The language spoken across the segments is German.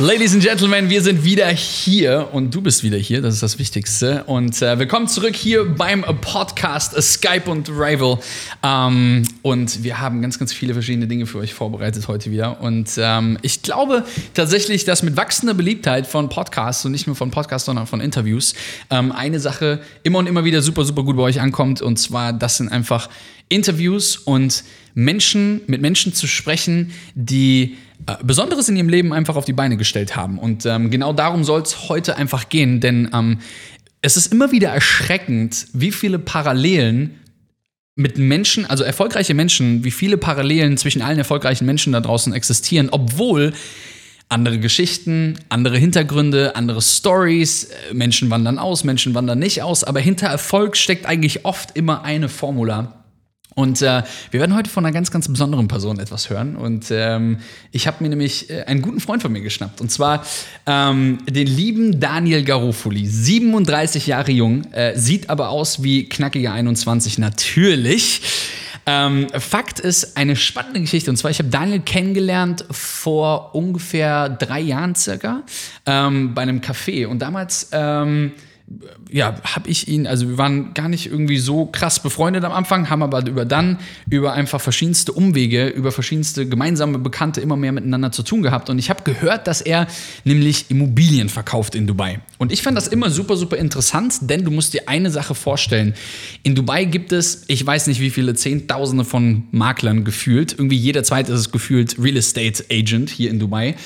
Ladies and Gentlemen, wir sind wieder hier und du bist wieder hier, das ist das Wichtigste. Und äh, willkommen zurück hier beim Podcast Skype und Rival. Ähm, und wir haben ganz, ganz viele verschiedene Dinge für euch vorbereitet heute wieder. Und ähm, ich glaube tatsächlich, dass mit wachsender Beliebtheit von Podcasts und nicht nur von Podcasts, sondern von Interviews ähm, eine Sache immer und immer wieder super, super gut bei euch ankommt. Und zwar, das sind einfach Interviews und Menschen, mit Menschen zu sprechen, die äh, Besonderes in ihrem Leben einfach auf die Beine gestellt haben. Und ähm, genau darum soll es heute einfach gehen, denn ähm, es ist immer wieder erschreckend, wie viele Parallelen mit Menschen, also erfolgreiche Menschen, wie viele Parallelen zwischen allen erfolgreichen Menschen da draußen existieren, obwohl andere Geschichten, andere Hintergründe, andere Stories, äh, Menschen wandern aus, Menschen wandern nicht aus, aber hinter Erfolg steckt eigentlich oft immer eine Formula. Und äh, wir werden heute von einer ganz, ganz besonderen Person etwas hören. Und ähm, ich habe mir nämlich äh, einen guten Freund von mir geschnappt. Und zwar ähm, den lieben Daniel Garofoli. 37 Jahre jung, äh, sieht aber aus wie knackige 21 natürlich. Ähm, Fakt ist eine spannende Geschichte. Und zwar, ich habe Daniel kennengelernt vor ungefähr drei Jahren circa ähm, bei einem Café. Und damals ähm, ja, habe ich ihn, also wir waren gar nicht irgendwie so krass befreundet am Anfang, haben aber über dann, über einfach verschiedenste Umwege, über verschiedenste gemeinsame Bekannte immer mehr miteinander zu tun gehabt. Und ich habe gehört, dass er nämlich Immobilien verkauft in Dubai. Und ich fand das immer super, super interessant, denn du musst dir eine Sache vorstellen. In Dubai gibt es, ich weiß nicht wie viele, Zehntausende von Maklern gefühlt. Irgendwie jeder zweite ist es gefühlt Real Estate Agent hier in Dubai.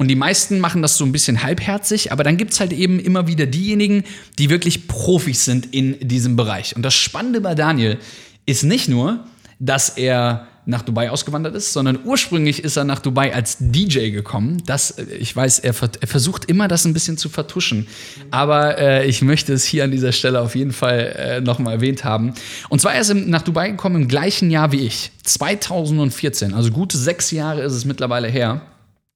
Und die meisten machen das so ein bisschen halbherzig, aber dann gibt es halt eben immer wieder diejenigen, die wirklich Profis sind in diesem Bereich. Und das Spannende bei Daniel ist nicht nur, dass er nach Dubai ausgewandert ist, sondern ursprünglich ist er nach Dubai als DJ gekommen. Das, äh, ich weiß, er, er versucht immer, das ein bisschen zu vertuschen. Aber äh, ich möchte es hier an dieser Stelle auf jeden Fall äh, nochmal erwähnt haben. Und zwar ist er nach Dubai gekommen im gleichen Jahr wie ich, 2014. Also gute sechs Jahre ist es mittlerweile her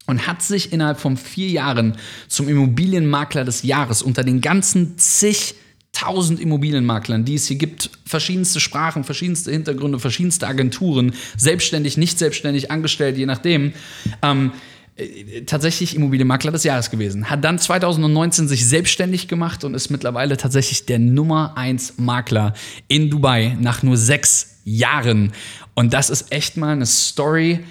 und hat sich innerhalb von vier Jahren zum Immobilienmakler des Jahres unter den ganzen zigtausend Immobilienmaklern, die es hier gibt, verschiedenste Sprachen, verschiedenste Hintergründe, verschiedenste Agenturen, selbstständig, nicht selbstständig, angestellt, je nachdem, ähm, äh, tatsächlich Immobilienmakler des Jahres gewesen. Hat dann 2019 sich selbstständig gemacht und ist mittlerweile tatsächlich der Nummer 1 Makler in Dubai nach nur sechs Jahren. Und das ist echt mal eine Story,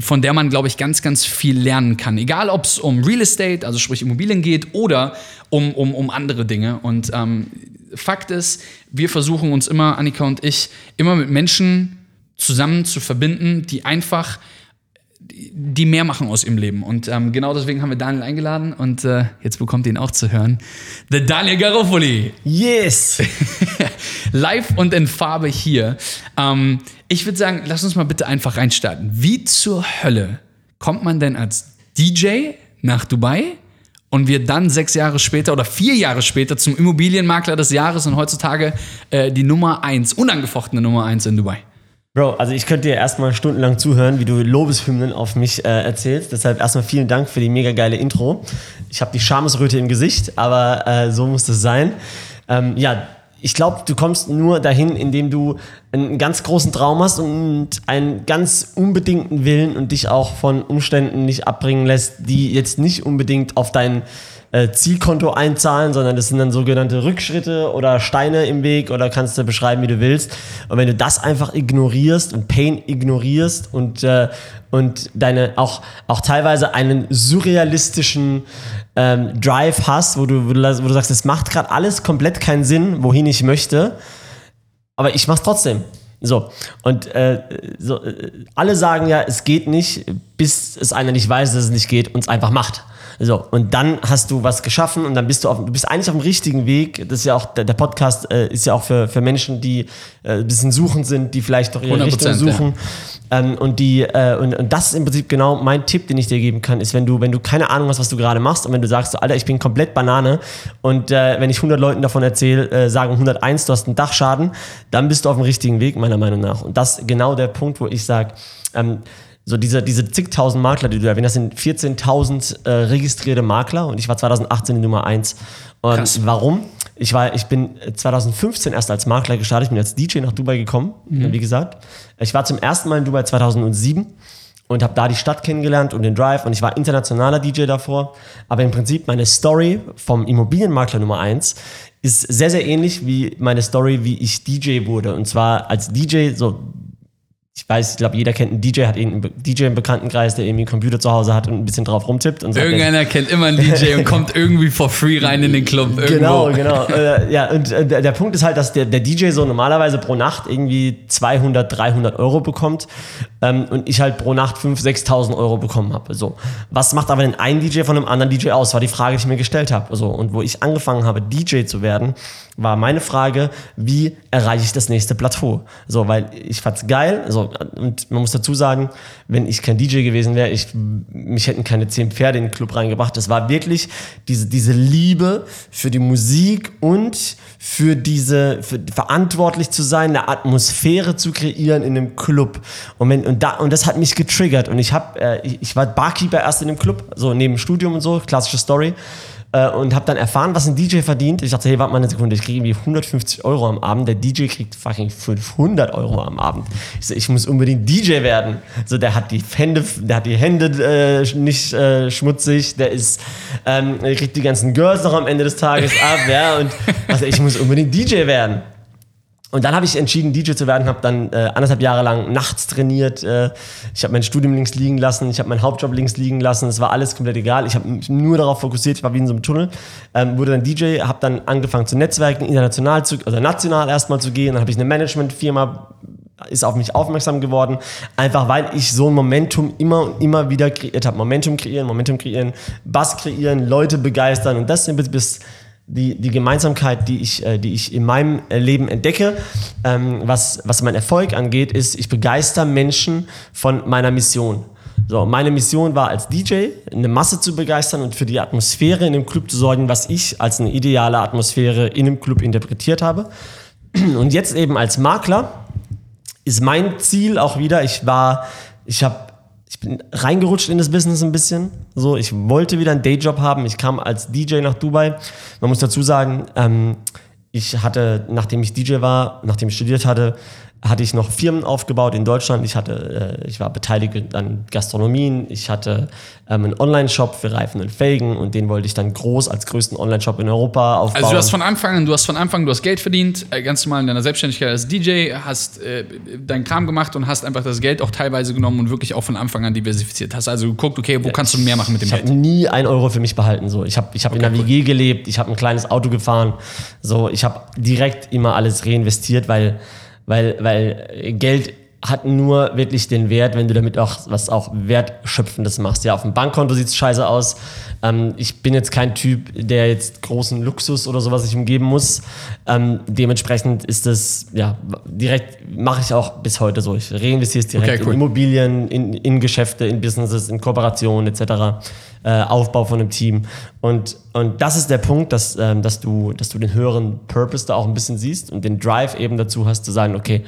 von der man, glaube ich, ganz, ganz viel lernen kann. Egal, ob es um Real Estate, also sprich Immobilien geht, oder um, um, um andere Dinge. Und ähm, Fakt ist, wir versuchen uns immer, Annika und ich, immer mit Menschen zusammen zu verbinden, die einfach die mehr machen aus ihrem Leben. Und ähm, genau deswegen haben wir Daniel eingeladen und äh, jetzt bekommt ihr ihn auch zu hören. The Daniel Garofoli. Yes! Live und in Farbe hier. Ähm, ich würde sagen, lass uns mal bitte einfach reinstarten. Wie zur Hölle kommt man denn als DJ nach Dubai und wird dann sechs Jahre später oder vier Jahre später zum Immobilienmakler des Jahres und heutzutage äh, die Nummer eins, unangefochtene Nummer eins in Dubai? Bro, also ich könnte dir erstmal stundenlang zuhören, wie du Lobeshymnen auf mich äh, erzählst. Deshalb erstmal vielen Dank für die mega geile Intro. Ich habe die Schamesröte im Gesicht, aber äh, so muss das sein. Ähm, ja, ich glaube, du kommst nur dahin, indem du einen ganz großen Traum hast und einen ganz unbedingten Willen und dich auch von Umständen nicht abbringen lässt, die jetzt nicht unbedingt auf deinen äh, Zielkonto einzahlen, sondern das sind dann sogenannte Rückschritte oder Steine im Weg oder kannst du beschreiben, wie du willst. Und wenn du das einfach ignorierst und Pain ignorierst und, äh, und deine auch, auch teilweise einen surrealistischen ähm, Drive hast, wo du, wo du, wo du sagst, es macht gerade alles komplett keinen Sinn, wohin ich möchte, aber ich mach's trotzdem. So, und äh, so, äh, alle sagen ja, es geht nicht, bis es einer nicht weiß, dass es nicht geht und es einfach macht. So, und dann hast du was geschaffen und dann bist du auf, du bist eigentlich auf dem richtigen Weg. Das ist ja auch, der, der Podcast äh, ist ja auch für, für Menschen, die äh, ein bisschen suchend sind, die vielleicht doch ihre Richtung suchen. Ähm, und, die, äh, und, und das ist im Prinzip genau mein Tipp, den ich dir geben kann, ist, wenn du, wenn du keine Ahnung hast, was du gerade machst und wenn du sagst, so, Alter, ich bin komplett Banane und äh, wenn ich 100 Leuten davon erzähle, äh, sagen 101, du hast einen Dachschaden, dann bist du auf dem richtigen Weg, meiner Meinung nach. Und das ist genau der Punkt, wo ich sage, ähm, so diese, diese zigtausend Makler, die du erwähnt hast, sind 14.000 äh, registrierte Makler und ich war 2018 die Nummer 1. Und Krass. warum? Ich, war, ich bin 2015 erst als Makler gestartet, ich bin als DJ nach Dubai gekommen, wie gesagt. Ich war zum ersten Mal in Dubai 2007 und habe da die Stadt kennengelernt und den Drive und ich war internationaler DJ davor. Aber im Prinzip meine Story vom Immobilienmakler Nummer 1 ist sehr, sehr ähnlich wie meine Story, wie ich DJ wurde. Und zwar als DJ, so ich weiß, ich glaube, jeder kennt einen DJ, hat einen DJ im Bekanntenkreis, der irgendwie einen Computer zu Hause hat und ein bisschen drauf rumtippt. Und sagt, Irgendeiner kennt immer einen DJ und kommt irgendwie for free rein in den Club. Irgendwo. Genau, genau. äh, ja, und äh, der, Punkt ist halt, dass der, der DJ so normalerweise pro Nacht irgendwie 200, 300 Euro bekommt ähm, und ich halt pro Nacht 5.000, 6.000 Euro bekommen habe. So. Was macht aber denn ein DJ von einem anderen DJ aus? War die Frage, die ich mir gestellt habe. So. Und wo ich angefangen habe, DJ zu werden, war meine Frage, wie erreiche ich das nächste Plateau? So, weil ich fand's geil. So, und man muss dazu sagen, wenn ich kein DJ gewesen wäre, ich, mich hätten keine zehn Pferde in den Club reingebracht. Das war wirklich diese, diese Liebe für die Musik und für diese, für verantwortlich zu sein, eine Atmosphäre zu kreieren in einem Club. Und, wenn, und, da, und das hat mich getriggert. Und ich, hab, äh, ich, ich war Barkeeper erst in dem Club, so neben Studium und so, klassische Story äh, und habe dann erfahren, was ein DJ verdient. Ich dachte, hey, warte mal eine Sekunde, ich kriege irgendwie 150 Euro am Abend. Der DJ kriegt fucking 500 Euro am Abend. Ich so, ich muss unbedingt DJ werden. So, der hat die Hände, der hat die Hände äh, nicht äh, schmutzig, der ist, ähm, der kriegt die ganzen Girls noch am Ende des Tages ab, ja, und also, ich muss unbedingt DJ werden. Und dann habe ich entschieden, DJ zu werden, habe dann äh, anderthalb Jahre lang nachts trainiert. Äh, ich habe mein Studium links liegen lassen, ich habe meinen Hauptjob links liegen lassen. Es war alles komplett egal. Ich habe mich nur darauf fokussiert. Ich war wie in so einem Tunnel. Ähm, wurde dann DJ, habe dann angefangen zu netzwerken, international zu, also national erstmal zu gehen. Dann habe ich eine Managementfirma ist auf mich aufmerksam geworden, einfach weil ich so ein Momentum immer und immer wieder kreiert habe. Momentum kreieren, Momentum kreieren, Bass kreieren, Leute begeistern und das sind bis die, die Gemeinsamkeit, die ich, äh, die ich in meinem äh, Leben entdecke, ähm, was, was mein Erfolg angeht, ist, ich begeister Menschen von meiner Mission. So, meine Mission war als DJ, eine Masse zu begeistern und für die Atmosphäre in dem Club zu sorgen, was ich als eine ideale Atmosphäre in dem Club interpretiert habe. Und jetzt eben als Makler ist mein Ziel auch wieder, ich war, ich habe ich bin reingerutscht in das Business ein bisschen. So, ich wollte wieder einen Dayjob haben. Ich kam als DJ nach Dubai. Man muss dazu sagen, ähm, ich hatte, nachdem ich DJ war, nachdem ich studiert hatte, hatte ich noch Firmen aufgebaut in Deutschland. Ich hatte, äh, ich war beteiligt an Gastronomien. Ich hatte ähm, einen Online-Shop für Reifen und Felgen und den wollte ich dann groß als größten Online-Shop in Europa aufbauen. Also du hast von Anfang an, du hast von Anfang, du hast Geld verdient, äh, ganz normal in deiner Selbstständigkeit als DJ, hast äh, deinen Kram gemacht und hast einfach das Geld auch teilweise genommen und wirklich auch von Anfang an diversifiziert. Hast also geguckt, okay, wo kannst du mehr machen mit dem ich Geld? habe nie ein Euro für mich behalten. So, ich habe ich hab in der cool. WG gelebt, ich habe ein kleines Auto gefahren. So, ich habe direkt immer alles reinvestiert, weil weil, weil Geld hat nur wirklich den Wert, wenn du damit auch was auch Wertschöpfendes machst. Ja, auf dem Bankkonto sieht es scheiße aus. Ähm, ich bin jetzt kein Typ, der jetzt großen Luxus oder sowas sich umgeben muss. Ähm, dementsprechend ist das, ja, direkt mache ich auch bis heute so. Ich reinvestiere es direkt Okay, cool. in Immobilien, in, in Geschäfte, in Businesses, in Kooperationen etc. Äh, Aufbau von einem Team. Und, und das ist der Punkt, dass, ähm, dass, du, dass du den höheren Purpose da auch ein bisschen siehst und den Drive eben dazu hast, zu sagen, okay,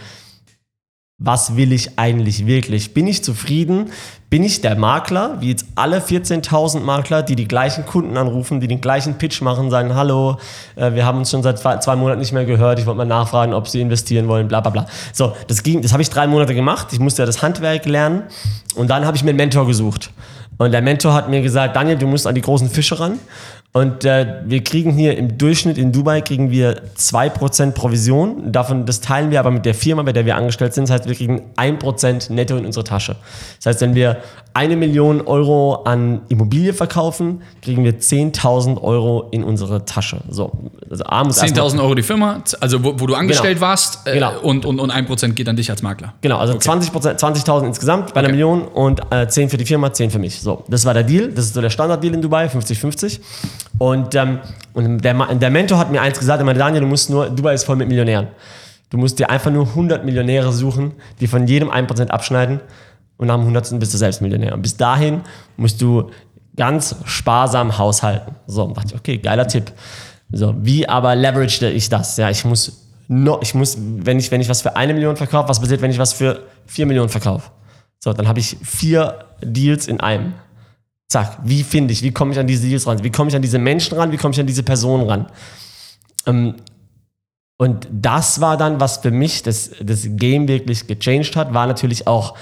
was will ich eigentlich wirklich? Bin ich zufrieden? Bin ich der Makler, wie jetzt alle 14.000 Makler, die die gleichen Kunden anrufen, die den gleichen Pitch machen, sagen, hallo, äh, wir haben uns schon seit zwei, Monaten nicht mehr gehört, ich wollte mal nachfragen, ob sie investieren wollen, bla bla bla. So, das, ging, das habe ich drei Monate gemacht, ich musste ja das Handwerk lernen und dann habe ich mir einen Mentor gesucht. Und der Mentor hat mir gesagt, Daniel, du musst an die großen Fische ran. Und äh, wir kriegen hier im Durchschnitt in Dubai kriegen wir 2% Provision. Davon, das teilen wir aber mit der Firma, bei der wir angestellt sind. Das heißt, wir kriegen 1% netto in unsere Tasche. Das heißt, wenn wir eine Million Euro an Immobilie verkaufen, kriegen wir 10.000 Euro in unsere Tasche. So, also A muss erstmal- 10.000 Euro die Firma, also wo, wo du angestellt warst äh, Genau. und, und, und 1% geht an dich als Makler. Genau, also 20 20.000 insgesamt bei einer Okay. Million und äh, 10 für die Firma, 10 für mich. So, das war der Deal. Das ist so der Standarddeal in Dubai, 50-50. Und, ähm, und der, der Mentor hat mir eins gesagt, er meinte, Daniel, du musst nur, Dubai ist voll mit Millionären. Du musst dir einfach nur 100 Millionäre suchen, die von jedem 1% abschneiden und dem 100. bist du selbst Millionär. Und bis dahin musst du ganz sparsam haushalten. So, dachte ich, okay, geiler Tipp. So, wie aber leveragte ich das? Ja, ich muss, no, ich muss wenn, ich, wenn ich was für eine Million verkaufe, was passiert, wenn ich was für vier Millionen verkaufe? So, dann habe ich vier Deals in einem. Zack, wie finde ich, wie komme ich an diese Deals ran? Wie komme ich an diese Menschen ran? Wie komme ich an diese Personen ran? Ähm, und das war dann, was für mich das, das Game wirklich gechanged hat, war natürlich auch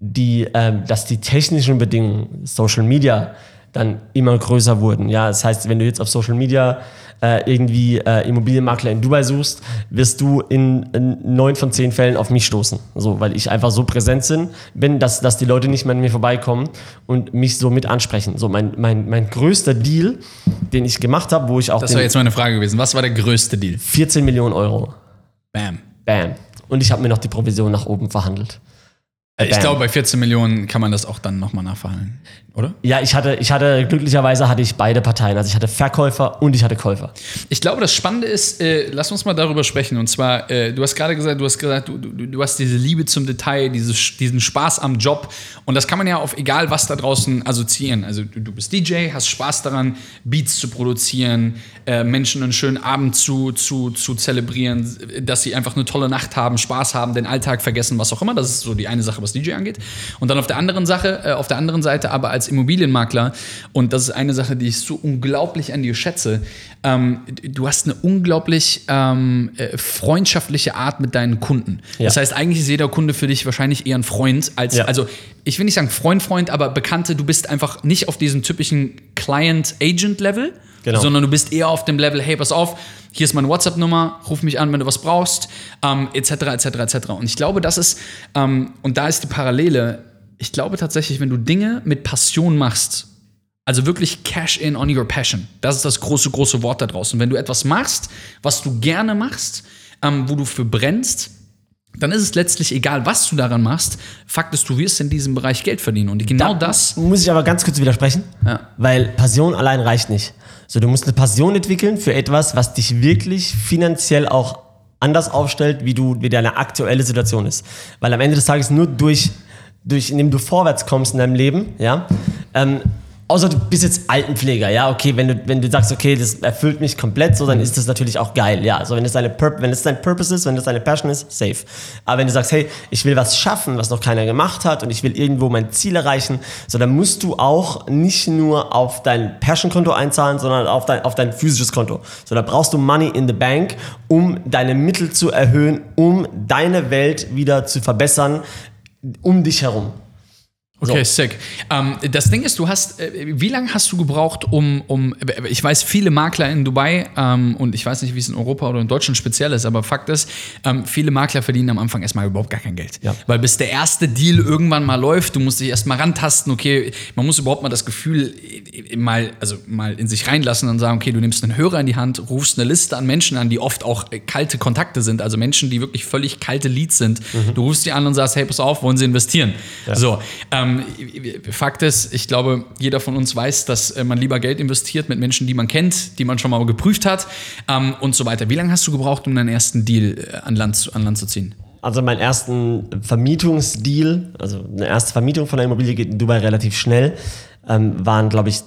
die, ähm, dass die technischen Bedingungen, Social Media, dann immer größer wurden. Ja, das heißt, wenn du jetzt auf Social Media äh, irgendwie äh, Immobilienmakler in Dubai suchst, wirst du in, neun von zehn Fällen auf mich stoßen. So, weil ich einfach so präsent sind, bin, dass, dass die Leute nicht mehr an mir vorbeikommen und mich so mit ansprechen. So, mein, mein, mein größter Deal, den ich gemacht habe, wo ich auch. Das war jetzt meine Frage gewesen. Was war der größte Deal? 14 Millionen Euro. Bam. Bam. Und ich habe mir noch die Provision nach oben verhandelt. Ich Bam. glaube, bei 14 Millionen kann man das auch dann nochmal nachverhandeln, oder? Ja, ich hatte, ich hatte, glücklicherweise hatte ich beide Parteien. Also ich hatte Verkäufer und ich hatte Käufer. Ich glaube, das Spannende ist, äh, lass uns mal darüber sprechen. Und zwar, äh, du hast gerade gesagt, du hast gesagt, du, du, du hast diese Liebe zum Detail, dieses, diesen Spaß am Job. Und das kann man ja auf egal was da draußen assoziieren. Also du, du bist DJ, hast Spaß daran, Beats zu produzieren, äh, Menschen einen schönen Abend zu, zu, zu zelebrieren, dass sie einfach eine tolle Nacht haben, Spaß haben, den Alltag vergessen, was auch immer. Das ist so die eine Sache, was DJ angeht. Und dann auf der anderen Sache, äh, auf der anderen Seite aber als Immobilienmakler, und das ist eine Sache, die ich so unglaublich an dir schätze, ähm, du hast eine unglaublich ähm, äh, freundschaftliche Art mit deinen Kunden. Ja. Das heißt, eigentlich ist jeder Kunde für dich wahrscheinlich eher ein Freund als, Ja. also ich will nicht sagen Freund, Freund, aber Bekannte, du bist einfach nicht auf diesem typischen Client-Agent-Level, Genau. sondern du bist eher auf dem Level, hey, pass auf, hier ist meine WhatsApp-Nummer, ruf mich an, wenn du was brauchst, ähm, etc., etc., etc. Und ich glaube, das ist, ähm, und da ist die Parallele, ich glaube tatsächlich, wenn du Dinge mit Passion machst, also wirklich Cash in on your passion. Das ist das große, große Wort da draußen. Wenn du etwas machst, was du gerne machst, ähm, wo du für brennst, dann ist es letztlich egal, was du daran machst. Fakt ist, du wirst in diesem Bereich Geld verdienen. Und genau das. Muss ich aber ganz kurz widersprechen, Ja. weil Passion allein reicht nicht. So, du musst eine Passion entwickeln für etwas, was dich wirklich finanziell auch anders aufstellt, wie du, wie deine aktuelle Situation ist. Weil am Ende des Tages nur durch, durch indem du vorwärts kommst in deinem Leben, ja, ähm, Außer du bist jetzt Altenpfleger, ja, okay, wenn du, wenn du sagst, okay, das erfüllt mich komplett, so, dann ist das natürlich auch geil, ja. Also wenn es deine Pur wenn es dein Purpose ist, wenn es deine Passion ist, safe. Aber wenn du sagst, hey, ich will was schaffen, was noch keiner gemacht hat und ich will irgendwo mein Ziel erreichen, so, dann musst du auch nicht nur auf dein Passion-Konto einzahlen, sondern auf dein, auf dein physisches Konto. So, da brauchst du Money in the Bank, um deine Mittel zu erhöhen, um deine Welt wieder zu verbessern, um dich herum. Okay, sick. Ähm, das Ding ist, du hast, äh, wie lange hast du gebraucht, um, um, ich weiß, viele Makler in Dubai, ähm, und ich weiß nicht, wie es in Europa oder in Deutschland speziell ist, aber Fakt ist, ähm, viele Makler verdienen am Anfang erstmal überhaupt gar kein Geld. Ja. Weil bis der erste Deal irgendwann mal läuft, du musst dich erstmal rantasten, okay, man muss überhaupt mal das Gefühl äh, mal, also mal in sich reinlassen und sagen, okay, du nimmst einen Hörer in die Hand, rufst eine Liste an Menschen an, die oft auch äh, kalte Kontakte sind, also Menschen, die wirklich völlig kalte Leads sind. Du rufst die an und sagst, hey, pass auf, wollen sie investieren? So, ähm, Fakt ist, ich glaube, jeder von uns weiß, dass äh, man lieber Geld investiert mit Menschen, die man kennt, die man schon mal geprüft hat ähm, und so weiter. Wie lange hast du gebraucht, um deinen ersten Deal äh, an Land, zu- an Land zu ziehen? Also meinen ersten Vermietungsdeal, also eine erste Vermietung von der Immobilie geht in Dubai relativ schnell, ähm, waren, glaube ich,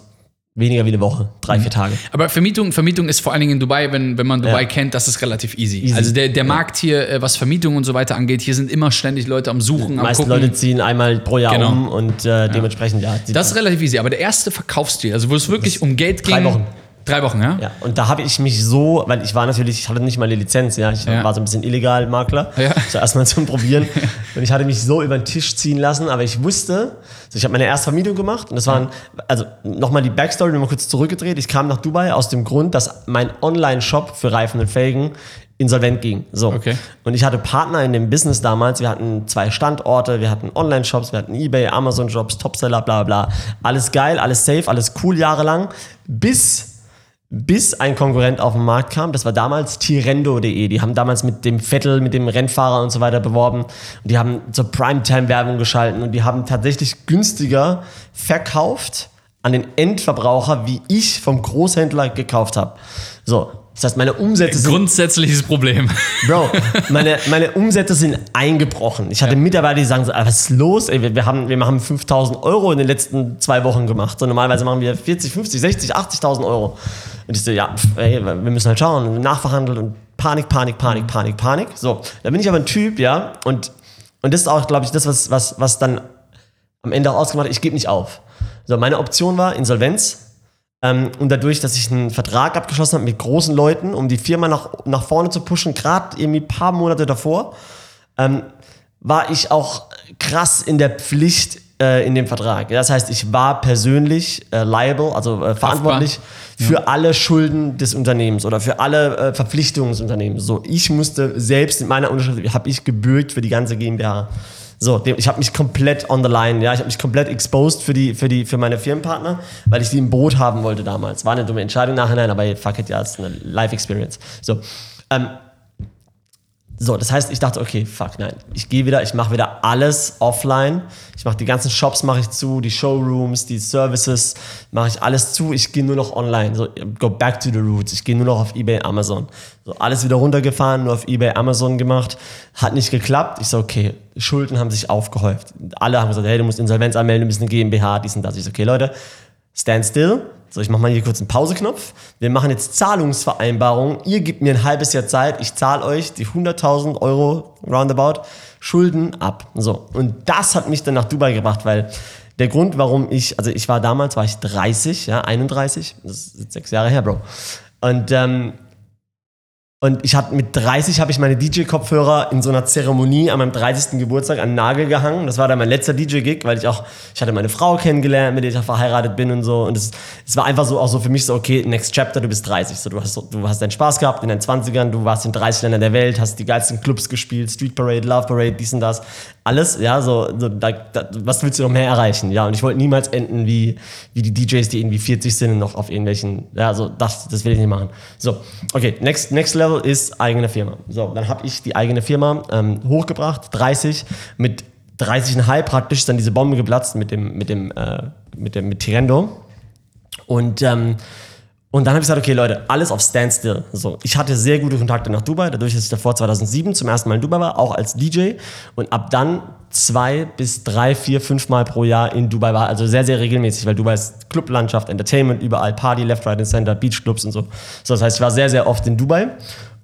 weniger wie eine Woche, drei, Mhm. vier Tage. Aber Vermietung, Vermietung ist vor allen Dingen in Dubai, wenn, wenn man Dubai Ja. kennt, das ist relativ easy. Easy. Also der, der Markt hier, äh, was Vermietung und so weiter angeht, hier sind immer ständig Leute am Suchen, Die am meisten gucken. Leute ziehen einmal pro Jahr Genau. um und äh, dementsprechend, ja. das ist relativ easy. Aber der erste Verkaufsdeal, also wo es wirklich um Geld ging. drei Wochen. Drei Wochen, ja? ja, und da habe ich mich so, weil ich war natürlich, ich hatte nicht mal eine Lizenz, ja, ich Ja. war so ein bisschen illegal Makler, Ja. zuerst mal zum Probieren und ich hatte mich so über den Tisch ziehen lassen, aber ich wusste, also ich habe meine erste Vermietung gemacht und das waren, also nochmal die Backstory, nochmal kurz zurückgedreht, ich kam nach Dubai aus dem Grund, dass mein Online-Shop für Reifen und Felgen insolvent ging. So. Okay. Und ich hatte Partner in dem Business damals. Wir hatten zwei Standorte, wir hatten Online-Shops, wir hatten Ebay, Amazon-Shops, Topseller, bla bla. Alles geil, alles safe, alles cool jahrelang. Bis, bis ein Konkurrent auf den Markt kam. Das war damals Tirendo.de. Die haben damals mit dem Vettel, mit dem Rennfahrer und so weiter beworben. Und die haben zur Primetime-Werbung geschalten und die haben tatsächlich günstiger verkauft an den Endverbraucher, wie ich vom Großhändler gekauft habe. So, Das heißt, meine Umsätze sind Grundsätzliches Problem. Bro, meine, meine Umsätze sind eingebrochen. Ich hatte Mitarbeiter, die sagen so, "Ah, was ist los? Ey, wir, wir, haben, wir haben 5000 Euro in den letzten zwei Wochen gemacht. So, normalerweise machen wir 40, 50, 60, 80.000 Euro. Und ich so, ja, pf, ey, wir müssen halt schauen, nachverhandelt und Panik, Panik, Panik, Panik, Panik. So, da bin ich aber ein Typ, ja, und, und das ist auch, glaube ich, das, was, was, was dann am Ende auch ausgemacht hat, ich gebe nicht auf. So, meine Option war Insolvenz. Ähm, und dadurch, dass ich einen Vertrag abgeschlossen habe mit großen Leuten, um die Firma nach, nach vorne zu pushen, gerade irgendwie ein paar Monate davor, ähm, war ich auch krass in der Pflicht äh, in dem Vertrag. Das heißt, ich war persönlich äh, liable, also äh, verantwortlich für alle Schulden des Unternehmens oder für alle äh, Verpflichtungen des Unternehmens. So, ich musste selbst in meiner Unterschrift, habe ich gebürgt für die ganze GmbH. So, ich habe mich komplett on the line, ja, ich habe mich komplett exposed für die, für die, für meine Firmenpartner, weil ich die im Boot haben wollte damals. War eine dumme Entscheidung nachhinein, aber fuck it, ja, ist eine Life Experience. So, ähm, so, das heißt, ich dachte, okay, fuck, nein, ich gehe wieder, ich mache wieder alles offline. Ich mache die ganzen Shops mache ich zu, die Showrooms, die Services mache ich alles zu. Ich gehe nur noch online. So, go back to the roots. Ich gehe nur noch auf eBay, Amazon. So, alles wieder runtergefahren, nur auf eBay, Amazon gemacht. Hat nicht geklappt. Ich so, okay, Schulden haben sich aufgehäuft. Alle haben gesagt, hey, du musst Insolvenz anmelden, du bist eine GmbH, dies und das. Ich so, okay, Leute, stand still. So, ich mache mal hier kurz einen Pauseknopf. Wir machen jetzt Zahlungsvereinbarungen. Ihr gebt mir ein halbes Jahr Zeit. Ich zahle euch die 100.000 Euro roundabout Schulden ab. So. Und das hat mich dann nach Dubai gebracht, weil der Grund, warum ich, also ich war damals, war ich 30, ja, 31. Das ist sechs Jahre her, Bro. Und, ähm, und ich hatte mit 30 habe ich meine DJ-Kopfhörer in so einer Zeremonie an meinem 30. Geburtstag an den Nagel gehangen. Das war dann mein letzter DJ-Gig, weil ich auch, ich hatte meine Frau kennengelernt, mit der ich auch verheiratet bin und so. Und es, es war einfach so auch so für mich so, okay, next chapter, du bist 30. So, du, hast, du hast deinen Spaß gehabt in deinen 20ern, du warst in 30 Ländern der Welt, hast die geilsten Clubs gespielt, Street Parade, Love Parade, dies und das. Alles, ja, so, so da, da, was willst du noch mehr erreichen? Ja, und ich wollte niemals enden wie, wie die DJs, die irgendwie 40 sind und noch auf irgendwelchen, ja, so, das, das will ich nicht machen. So, okay, next, next level ist eigene Firma. So, dann habe ich die eigene Firma ähm, hochgebracht, 30, mit 30,5 praktisch ist dann diese Bombe geplatzt mit dem, mit dem, äh, mit dem, mit Tirendo. Und, ähm, und dann habe ich gesagt, okay Leute, alles auf Standstill. So, ich hatte sehr gute Kontakte nach Dubai, dadurch, dass ich davor 2007 zum ersten Mal in Dubai war, auch als DJ. Und ab dann zwei bis drei, vier, fünf Mal pro Jahr in Dubai war. Also sehr, sehr regelmäßig, weil Dubai ist Clublandschaft, Entertainment, überall Party, Left, Right and Center, Beachclubs und so. So, das heißt, ich war sehr, sehr oft in Dubai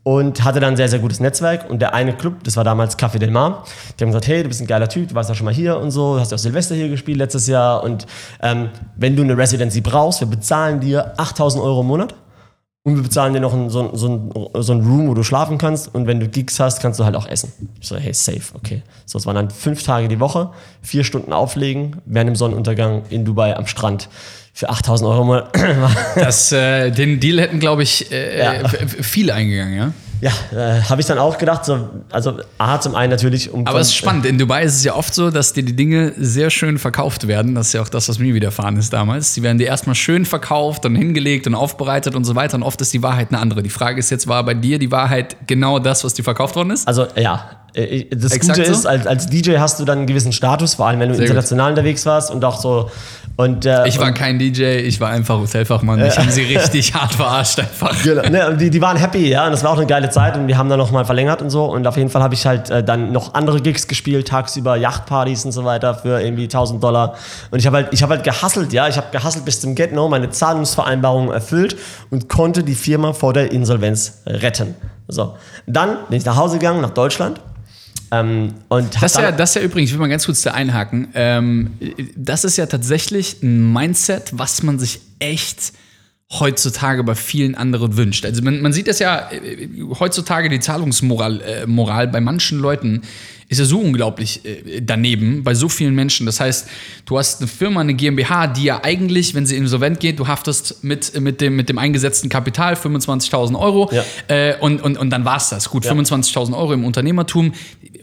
und hatte dann ein sehr, sehr gutes Netzwerk. Und der eine Club, das war damals Café Del Mar, die haben gesagt, hey, du bist ein geiler Typ, du warst ja schon mal hier und so, hast ja auch Silvester hier gespielt letztes Jahr. Und ähm, wenn du eine Residency brauchst, wir bezahlen dir 8000 Euro im Monat. Und wir bezahlen dir noch ein, so, so, ein, so ein Room, wo du schlafen kannst. Und wenn du Gigs hast, kannst du halt auch essen. Ich so, hey, safe, okay. So, es waren dann fünf Tage die Woche, vier Stunden auflegen, während dem Sonnenuntergang in Dubai am Strand. Für 8000 Euro Monat. Das, äh, den Deal hätten, glaube ich, äh, Ja. viele eingegangen, ja? ja, äh, habe ich dann auch gedacht. So, also, A, zum einen natürlich, um. Aber es ist spannend. In Dubai ist es ja oft so, dass dir die Dinge sehr schön verkauft werden. Das ist ja auch das, was mir widerfahren ist damals. Die werden dir erstmal schön verkauft und hingelegt und aufbereitet und so weiter. Und oft ist die Wahrheit eine andere. Die Frage ist jetzt, war bei dir die Wahrheit genau das, was dir verkauft worden ist? Also ja, äh, das Exakt Gute so? ist, als, als DJ hast du dann einen gewissen Status, vor allem wenn du Sehr international unterwegs warst und auch so. Und, äh, Ich war und, kein DJ, ich war einfach Hotelfachmann. Ich habe sie richtig hart verarscht einfach. Genau, ne, die, die waren happy, ja, und das war auch eine geile Zeit und wir haben dann nochmal verlängert und so und auf jeden Fall habe ich halt äh, dann noch andere Gigs gespielt, tagsüber Yachtpartys und so weiter für irgendwie 1000 Dollar und ich habe halt, ich habe halt gehasselt, ja, ich habe gehasselt bis zum Get-No, meine Zahlungsvereinbarung erfüllt und konnte die Firma vor der Insolvenz retten. So, dann bin ich nach Hause gegangen, nach Deutschland ähm, und Das ist, ja, das ja übrigens, ich will mal ganz kurz da einhaken. Ähm, das ist ja tatsächlich ein Mindset, was man sich echt heutzutage bei vielen anderen wünscht. Also man, man sieht das ja äh, heutzutage die Zahlungsmoral äh, Moral bei manchen Leuten ist ja so unglaublich äh, daneben bei so vielen Menschen. Das heißt, du hast eine Firma, eine GmbH, die ja eigentlich, wenn sie insolvent geht, du haftest mit, mit, dem, mit dem eingesetzten Kapital 25.000 Euro Ja. äh, und, und, und dann war's das. Gut, Ja. 25.000 Euro im Unternehmertum,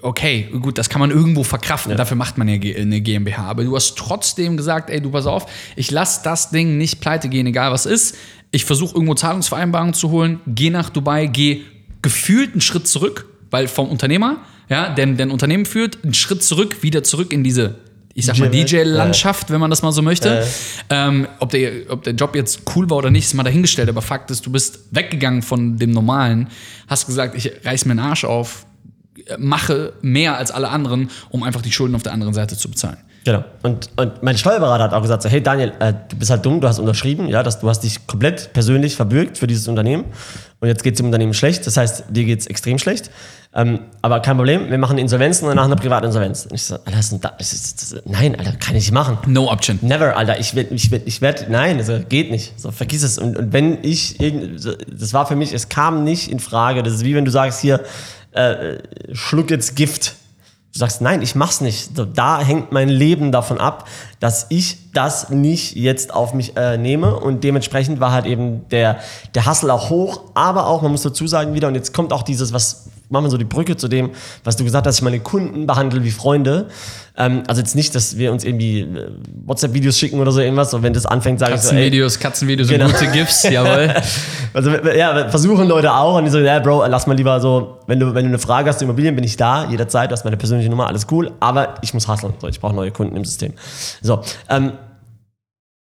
okay, gut, das kann man irgendwo verkraften, dafür macht man ja G- eine GmbH. Aber du hast trotzdem gesagt, ey, du pass auf, ich lass das Ding nicht pleite gehen, egal was ist. Ich versuche irgendwo Zahlungsvereinbarungen zu holen, geh nach Dubai, geh gefühlt einen Schritt zurück, weil vom Unternehmer, ja, denn dein Unternehmen führt einen Schritt zurück, wieder zurück in diese ich sag mal? DJ-Landschaft, wenn man das mal so möchte. Äh. Ähm, ob, der, ob der Job jetzt cool war oder nicht, ist mal dahingestellt. Aber Fakt ist, du bist weggegangen von dem Normalen, hast gesagt, ich reiß mir den Arsch auf, mache mehr als alle anderen, um einfach die Schulden auf der anderen Seite zu bezahlen. Genau. Und, und mein Steuerberater hat auch gesagt, so, hey Daniel, äh, du bist halt dumm, du hast unterschrieben, ja, dass du hast dich komplett persönlich verbürgt für dieses Unternehmen und jetzt geht es dem Unternehmen schlecht, das heißt, dir geht es extrem schlecht. Ähm, aber kein Problem, wir machen Insolvenzen und danach eine Privatinsolvenz. Und ich so, Alter? Das das ist, nein, Alter, kann ich nicht machen. No option. Never, Alter. Ich werde, ich werde, ich werd, nein, also geht nicht. So, vergiss es. Und, und wenn ich, das war für mich, es kam nicht in Frage. Das ist wie wenn du sagst, hier, äh, schluck jetzt Gift. Du sagst, nein, ich mach's nicht. Da hängt mein Leben davon ab, dass ich das nicht jetzt auf mich äh, nehme. Und dementsprechend war halt eben der, der Hustle auch hoch. Aber auch, man muss dazu sagen wieder, und jetzt kommt auch dieses, was, machen wir so die Brücke zu dem, was du gesagt hast, ich meine Kunden behandle wie Freunde. Ähm, also jetzt nicht, dass wir uns irgendwie äh, WhatsApp-Videos schicken oder so irgendwas. So, wenn das anfängt, sage ich so, Katzenvideos, Katzenvideos Genau. und gute GIFs, jawohl. also ja, versuchen Leute auch und die so, ja, Bro, lass mal lieber so, wenn du, wenn du eine Frage hast zu Immobilien, bin ich da, jederzeit, du hast meine persönliche Nummer, alles cool, aber ich muss hustlen, so, ich brauche neue Kunden im System. So, ähm,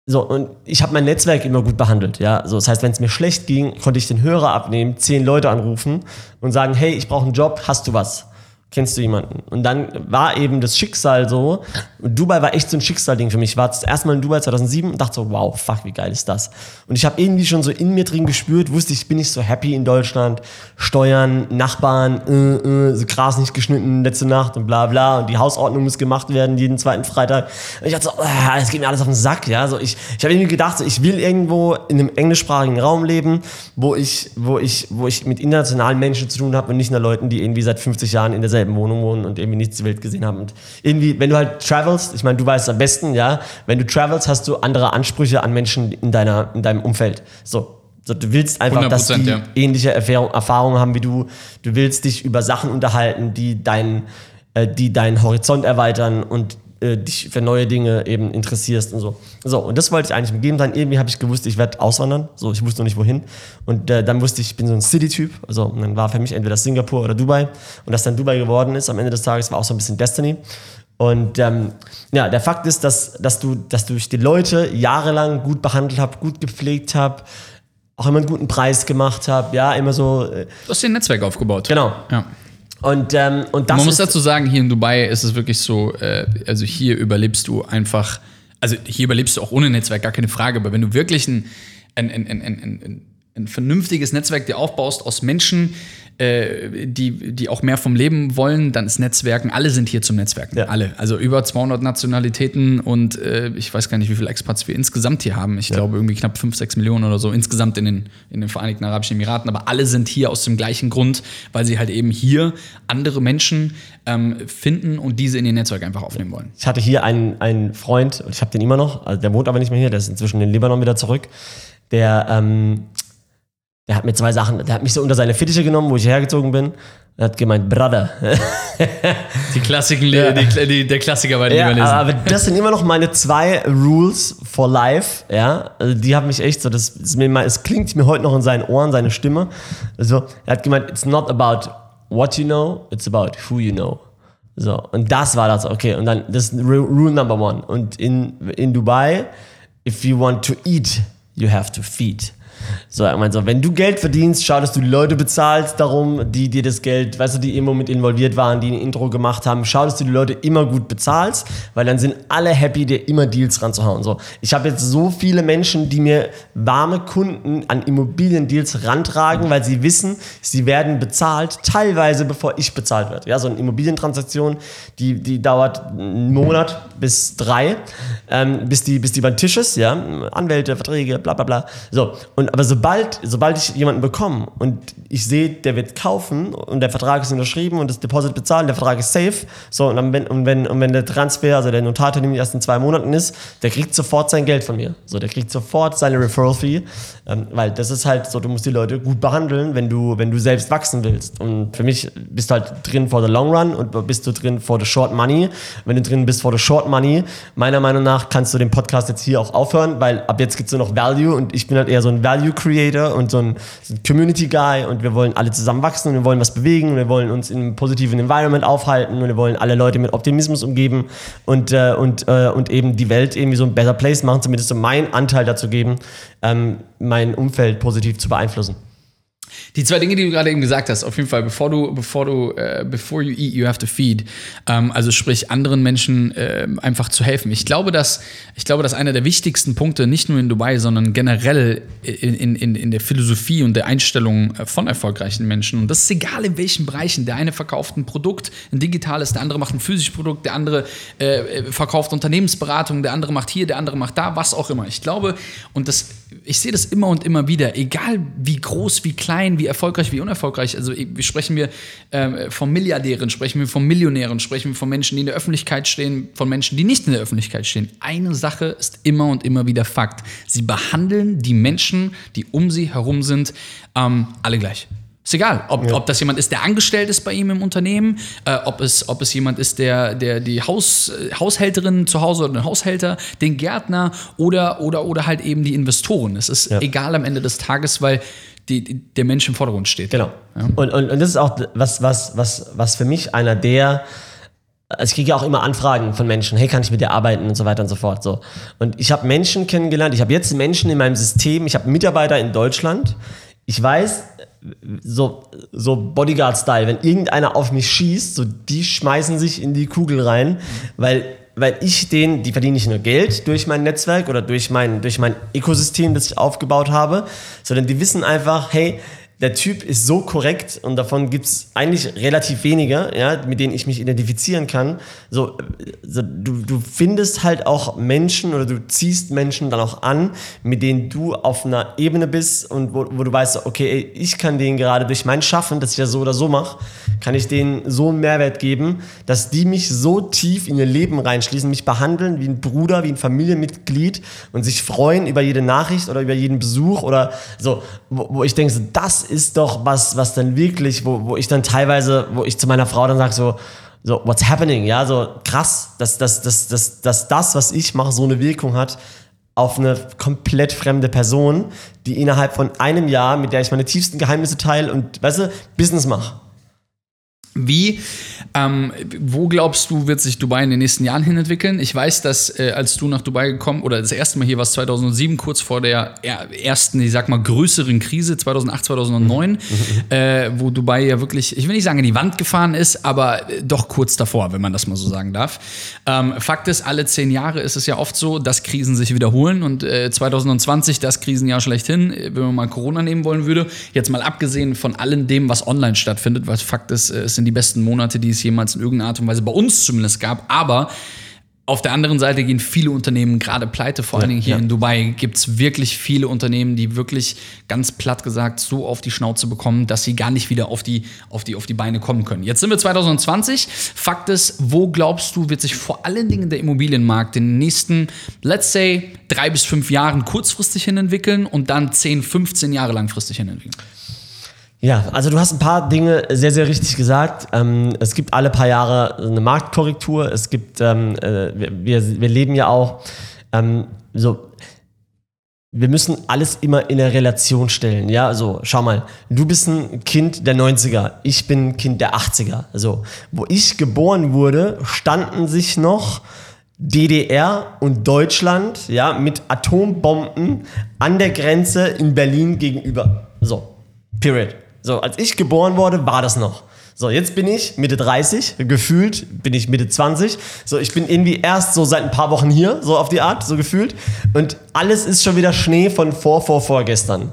so, und ich habe mein Netzwerk immer gut behandelt, ja. So, das heißt, wenn es mir schlecht ging, konnte ich den Hörer abnehmen, zehn Leute anrufen und sagen, hey, ich brauche einen Job, hast du was? Kennst du jemanden? Und dann war eben das Schicksal so, Dubai war echt so ein Schicksalding für mich. Ich war das erste Mal in Dubai 2007 und dachte so, wow, fuck, wie geil ist das? Und ich habe irgendwie schon so in mir drin gespürt, wusste ich, bin nicht so happy in Deutschland. Steuern, Nachbarn, äh, äh, so Gras nicht geschnitten letzte Nacht und bla bla. Und die Hausordnung muss gemacht werden jeden zweiten Freitag. Und ich dachte so, ah, das geht mir alles auf den Sack. Ja? So, ich ich habe irgendwie gedacht, so, ich will irgendwo in einem englischsprachigen Raum leben, wo ich, wo ich, wo ich mit internationalen Menschen zu tun habe und nicht nur Leuten, die irgendwie seit 50 Jahren in derselben Wohnung wohnen und irgendwie nichts zur Welt gesehen haben. Und irgendwie, wenn du halt travelst, ich meine, du weißt am besten, ja, wenn du travelst, hast du andere Ansprüche an Menschen in, deiner, in deinem Umfeld. So. So, du willst einfach, dass 100%, die ja. ähnliche Erfahrung, Erfahrungen haben wie du. Du willst dich über Sachen unterhalten, die deinen äh, die deinen Horizont erweitern und äh, dich für neue Dinge eben interessierst und so. So, und das wollte ich eigentlich mitgeben sein. Irgendwie habe ich gewusst, ich werde auswandern. So, ich wusste noch nicht wohin. Und äh, dann wusste ich, ich bin so ein City-Typ. Also, und dann war für mich entweder Singapur oder Dubai. Und dass dann Dubai geworden ist, am Ende des Tages war auch so ein bisschen Destiny. Und ähm, ja, der Fakt ist, dass, dass, du, dass du die Leute jahrelang gut behandelt habe, gut gepflegt habe, auch immer einen guten Preis gemacht habe, ja, immer so, äh, Du hast dir ein Netzwerk aufgebaut. genau. Ja. Und, ähm, und das Man muss dazu sagen, hier in Dubai ist es wirklich so, äh, also hier überlebst du einfach, also hier überlebst du auch ohne Netzwerk, gar keine Frage, aber wenn du wirklich ein, ein, ein, ein, ein, ein, ein vernünftiges Netzwerk dir aufbaust aus Menschen, äh, die, die auch mehr vom Leben wollen, dann ist Netzwerken, alle sind hier zum Netzwerken, Ja. alle. Also über 200 Nationalitäten und äh, ich weiß gar nicht, wie viele Expats wir insgesamt hier haben. Ich glaube irgendwie knapp 5, 6 Millionen oder so insgesamt in den, in den Vereinigten Arabischen Emiraten, aber alle sind hier aus dem gleichen Grund, weil sie halt eben hier andere Menschen ähm, finden und diese in ihr Netzwerk einfach aufnehmen wollen. ich hatte hier einen, einen Freund, und ich habe den immer noch, also der wohnt aber nicht mehr hier, der ist inzwischen in Libanon wieder zurück. Der, ähm, der hat mir zwei Sachen, der hat mich so unter seine Fittiche genommen, wo ich hergezogen bin. Er hat gemeint, Brother. Die Klassiken, die, die, der Klassiker bei den Ja, Libanesen. aber das sind immer noch meine zwei Rules for life. Ja, also die haben mich echt so, das ist mir mal, es klingt mir heute noch in seinen Ohren, seine Stimme. Also, er hat gemeint, it's not about what you know, it's about who you know. So, und das war das, okay. Und dann, das ist Ru- Rule number one. Und in, in Dubai, if you want to eat, you have to feed. So, ich meine, so, wenn du Geld verdienst, schau, dass du die Leute bezahlst darum, die dir das Geld, weißt du, die immer mit involviert waren, die ein Intro gemacht haben, schau, dass du die Leute immer gut bezahlst, weil dann sind alle happy, dir immer Deals ranzuhauen. So, ich habe jetzt so viele Menschen, die mir warme Kunden an Immobiliendeals rantragen, weil sie wissen, sie werden bezahlt, teilweise bevor ich bezahlt werde. Ja, so eine Immobilientransaktion, die, die dauert einen Monat bis drei, ähm, bis, die, bis die beim Tisch ist, ja, Anwälte, Verträge, bla bla bla. So, und aber sobald, sobald ich jemanden bekomme und ich sehe, der wird kaufen und der Vertrag ist unterschrieben und das Deposit bezahlt, der Vertrag ist safe, so, und, dann, wenn, und, wenn, und wenn der Transfer, also der Notartermin in zwei Monaten ist, der kriegt sofort sein Geld von mir. So, der kriegt sofort seine Referral-Fee, ähm, weil das ist halt so, du musst die Leute gut behandeln, wenn du, wenn du selbst wachsen willst. Und für mich bist du halt drin for the long run und bist du drin for the short money. Wenn du drin bist for the short money, meiner Meinung nach kannst du den Podcast jetzt hier auch aufhören, weil ab jetzt gibt es nur noch Value und ich bin halt eher so ein Value Creator und so ein, so ein Community Guy und wir wollen alle zusammenwachsen und wir wollen was bewegen und wir wollen uns in einem positiven Environment aufhalten und wir wollen alle Leute mit Optimismus umgeben und, äh, und, äh, und eben die Welt irgendwie so ein better place machen, zumindest so meinen Anteil dazu geben, ähm, mein Umfeld positiv zu beeinflussen. Die zwei Dinge, die du gerade eben gesagt hast, auf jeden Fall, bevor du, bevor du, äh, before you eat, you have to feed. Ähm, also sprich, anderen Menschen äh, einfach zu helfen. Ich glaube, dass, ich glaube, dass einer der wichtigsten Punkte, nicht nur in Dubai, sondern generell in, in, in der Philosophie und der Einstellung von erfolgreichen Menschen, und das ist egal in welchen Bereichen, der eine verkauft ein Produkt, ein digitales, der andere macht ein physisches Produkt, der andere äh, verkauft Unternehmensberatung, der andere macht hier, der andere macht da, was auch immer. Ich glaube, und das, ich sehe das immer und immer wieder, egal wie groß, wie klein, wie erfolgreich, wie unerfolgreich. Also sprechen wir äh, von Milliardären, sprechen wir von Millionären, sprechen wir von Menschen, die in der Öffentlichkeit stehen, von Menschen, die nicht in der Öffentlichkeit stehen. Eine Sache ist immer und immer wieder Fakt. Sie behandeln die Menschen, die um sie herum sind, ähm, alle gleich. Ist egal, ob, ja. ob das jemand ist, der angestellt ist bei ihm im Unternehmen, äh, ob, es, ob es jemand ist, der, der die Haus, äh, Haushälterin zu Hause oder den Haushälter, den Gärtner oder, oder, oder halt eben die Investoren. Es ist ja. egal am Ende des Tages, weil die, die, der Mensch im Vordergrund steht. Genau. Ja. Und, und, und das ist auch was, was, was, was für mich einer der also ich kriege ja auch immer Anfragen von Menschen, hey, kann ich mit dir arbeiten und so weiter und so fort. So. Und ich habe Menschen kennengelernt, ich habe jetzt Menschen in meinem System, ich habe Mitarbeiter in Deutschland. Ich weiß, so, so Bodyguard-Style, wenn irgendeiner auf mich schießt, so die schmeißen sich in die Kugel rein, weil weil ich den, die verdiene nicht nur Geld durch mein Netzwerk oder durch mein, durch mein Ökosystem, das ich aufgebaut habe, sondern die wissen einfach, hey, der Typ ist so korrekt und davon gibt es eigentlich relativ wenige, ja, mit denen ich mich identifizieren kann. So, so, du, du findest halt auch Menschen oder du ziehst Menschen dann auch an, mit denen du auf einer Ebene bist und wo, wo du weißt, okay, ey, ich kann denen gerade durch mein Schaffen, das ich ja so oder so mache, kann ich denen so einen Mehrwert geben, dass die mich so tief in ihr Leben reinschließen, mich behandeln wie ein Bruder, wie ein Familienmitglied und sich freuen über jede Nachricht oder über jeden Besuch oder so, wo, wo ich denke, das ist doch was, was dann wirklich, wo, wo ich dann teilweise, wo ich zu meiner Frau dann sage, so, so, what's happening? Ja, so krass, dass, dass, dass, dass, dass das, was ich mache, so eine Wirkung hat auf eine komplett fremde Person, die innerhalb von einem Jahr, mit der ich meine tiefsten Geheimnisse teile und, weißt du, Business mache. Wie, ähm, wo glaubst du, wird sich Dubai in den nächsten Jahren hin entwickeln? Ich weiß, dass äh, als du nach Dubai gekommen oder das erste Mal hier warst 2007, kurz vor der ersten, ich sag mal, größeren Krise 2008, 2009, mhm. äh, wo Dubai ja wirklich, ich will nicht sagen in die Wand gefahren ist, aber äh, doch kurz davor, wenn man das mal so sagen darf. Ähm, Fakt ist, alle zehn Jahre ist es ja oft so, dass Krisen sich wiederholen und äh, 2020 das Krisenjahr schlechthin, äh, wenn man mal Corona nehmen wollen würde, jetzt mal abgesehen von allem dem, was online stattfindet, weil Fakt ist, äh, es sind die besten Monate, die es jemals in irgendeiner Art und Weise bei uns zumindest gab. Aber auf der anderen Seite gehen viele Unternehmen gerade pleite, vor ja, allen Dingen hier ja. in Dubai gibt es wirklich viele Unternehmen, die wirklich ganz platt gesagt so auf die Schnauze bekommen, dass sie gar nicht wieder auf die, auf die, auf die Beine kommen können. Jetzt sind wir 2020. Fakt ist, wo glaubst du, wird sich vor allen Dingen der Immobilienmarkt in den nächsten, let's say, drei bis fünf Jahren kurzfristig hin entwickeln und dann 10, 15 Jahre langfristig hin entwickeln? Ja, also du hast ein paar Dinge sehr, sehr richtig gesagt. Ähm, es gibt alle paar Jahre eine Marktkorrektur. Es gibt, ähm, äh, wir, wir leben ja auch ähm, so, wir müssen alles immer in eine Relation stellen. Ja, also schau mal, du bist ein Kind der 90er, ich bin ein Kind der 80er. Also, wo ich geboren wurde, standen sich noch DDR und Deutschland ja, mit Atombomben an der Grenze in Berlin gegenüber. So, period. So, als ich geboren wurde, war das noch. So, jetzt bin ich Mitte 30, gefühlt bin ich Mitte 20. So, ich bin irgendwie erst so seit ein paar Wochen hier, so auf die Art, so gefühlt. Und alles ist schon wieder Schnee von vor, vor, vorgestern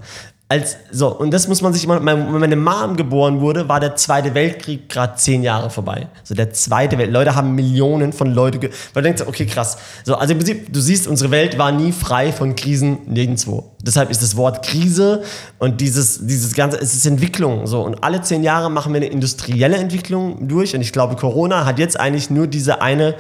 als so und das muss man sich immer wenn meine Mom geboren wurde war der zweite Weltkrieg gerade zehn Jahre vorbei. So der zweite Welt Leute haben Millionen von Leute weil du denkst okay krass. So also im Prinzip du siehst unsere Welt war nie frei von Krisen nirgendwo. Deshalb ist das Wort Krise und dieses dieses ganze es ist Entwicklung so. Und alle zehn Jahre machen wir eine industrielle Entwicklung durch und ich glaube Corona hat jetzt eigentlich nur diese eine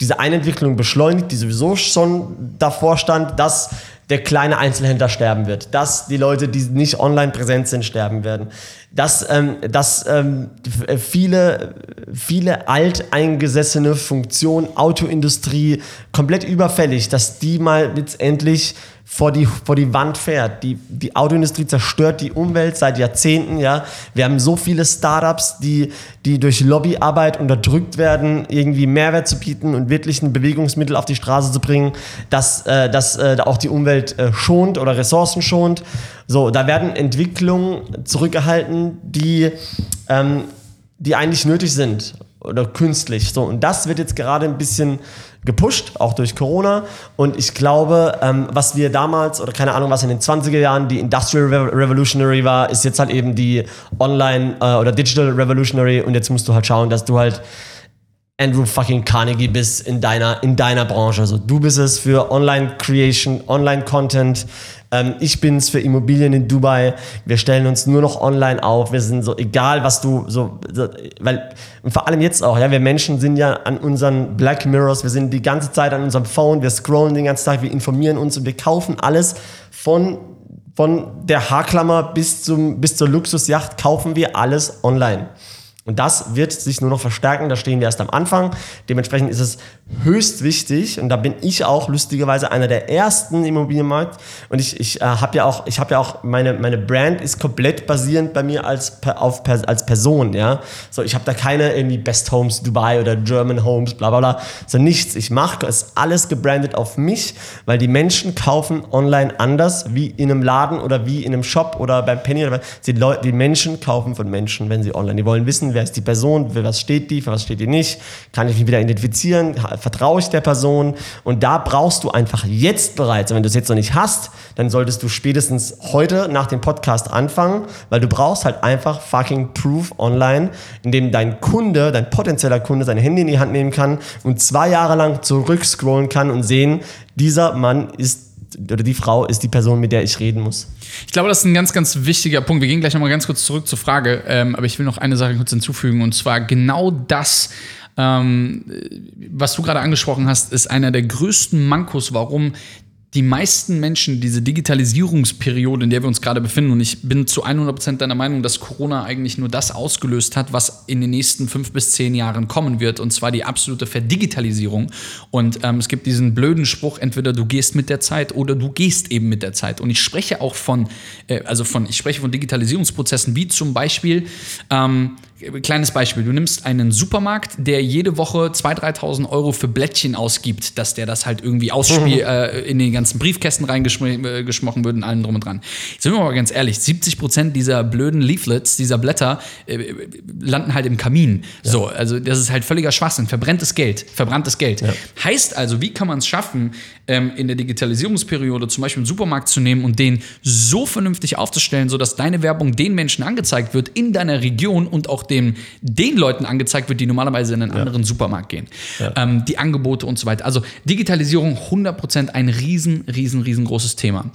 diese eine Entwicklung beschleunigt die sowieso schon davor stand dass der kleine Einzelhändler sterben wird, dass die Leute, die nicht online präsent sind, sterben werden, dass, ähm, dass ähm, viele, viele alteingesessene Funktionen, Autoindustrie komplett überfällig, dass die mal letztendlich vor die, vor die Wand fährt. Die, die Autoindustrie zerstört die Umwelt seit Jahrzehnten, ja. Wir haben so viele Startups, die, die durch Lobbyarbeit unterdrückt werden, irgendwie Mehrwert zu bieten und wirklich ein Bewegungsmittel auf die Straße zu bringen, das, äh, das äh, auch die Umwelt äh, schont oder Ressourcen schont. So, da werden Entwicklungen zurückgehalten, die, ähm, die eigentlich nötig sind oder künstlich. So, und das wird jetzt gerade ein bisschen gepusht, auch durch Corona. Und ich glaube, ähm, was wir damals, oder keine Ahnung, was in den 20er Jahren die Industrial Revolutionary war, ist jetzt halt eben die Online- äh, oder Digital Revolutionary. Und jetzt musst du halt schauen, dass du halt Andrew fucking Carnegie bist in deiner, in deiner Branche. Also du bist es für Online-Creation, Online-Content, ähm, ich bin's für Immobilien in Dubai. Wir stellen uns nur noch online auf. Wir sind so, egal was du so, so weil, vor allem jetzt auch, ja, wir Menschen sind ja an unseren Black Mirrors, wir sind die ganze Zeit an unserem Phone, wir scrollen den ganzen Tag, wir informieren uns und wir kaufen alles von von der Haarklammer bis, zum, bis zur Luxusjacht kaufen wir alles online. Und das wird sich nur noch verstärken, da stehen wir erst am Anfang. Dementsprechend ist es höchst wichtig und da bin ich auch lustigerweise einer der ersten im Immobilienmarkt und ich, ich äh, habe ja auch, ich habe ja auch, meine, meine Brand ist komplett basierend bei mir als, auf, als Person, ja. So, ich habe da keine irgendwie Best Homes Dubai oder German Homes, bla bla bla, so nichts. Ich mache es alles gebrandet auf mich, weil die Menschen kaufen online anders wie in einem Laden oder wie in einem Shop oder beim Penny oder die, Leute, die Menschen kaufen von Menschen, wenn sie online, die wollen wissen, wer ist die Person, für was steht die, für was steht die nicht, kann ich mich wieder identifizieren, vertraue ich der Person und da brauchst du einfach jetzt bereits, und wenn du es jetzt noch nicht hast, dann solltest du spätestens heute nach dem Podcast anfangen, weil du brauchst halt einfach fucking Proof online, in dem dein Kunde, dein potenzieller Kunde sein Handy in die Hand nehmen kann und zwei Jahre lang zurückscrollen kann und sehen, dieser Mann ist oder die Frau ist die Person, mit der ich reden muss. Ich glaube, das ist ein ganz, ganz wichtiger Punkt. Wir gehen gleich nochmal ganz kurz zurück zur Frage, ähm, aber ich will noch eine Sache kurz hinzufügen und zwar genau das, ähm, was du gerade angesprochen hast, ist einer der größten Mankos, warum die meisten Menschen diese Digitalisierungsperiode, in der wir uns gerade befinden, und ich bin zu 100% deiner Meinung, dass Corona eigentlich nur das ausgelöst hat, was in den nächsten fünf bis zehn Jahren kommen wird, und zwar die absolute Verdigitalisierung. Und ähm, es gibt diesen blöden Spruch, entweder du gehst mit der Zeit oder du gehst eben mit der Zeit. Und ich spreche auch von, äh, also von, ich spreche von Digitalisierungsprozessen, wie zum Beispiel, ähm, Kleines Beispiel, du nimmst einen Supermarkt, der jede Woche 2.000, 3.000 Euro für Blättchen ausgibt, dass der das halt irgendwie ausspielt, mhm. äh, in den ganzen Briefkästen reingeschmochen äh, wird und allem drum und dran. Sind wir mal ganz ehrlich, 70 Prozent dieser blöden Leaflets, dieser Blätter, äh, landen halt im Kamin. Ja. So, also das ist halt völliger Schwachsinn, verbrenntes Geld, verbranntes Geld. Ja. Heißt also, wie kann man es schaffen, ähm, in der Digitalisierungsperiode zum Beispiel einen Supermarkt zu nehmen und den so vernünftig aufzustellen, sodass deine Werbung den Menschen angezeigt wird in deiner Region und auch dem, den Leuten angezeigt wird, die normalerweise in einen ja. anderen Supermarkt gehen. Ja. Ähm, die Angebote und so weiter. Also Digitalisierung 100% ein riesen, riesen, riesengroßes Thema.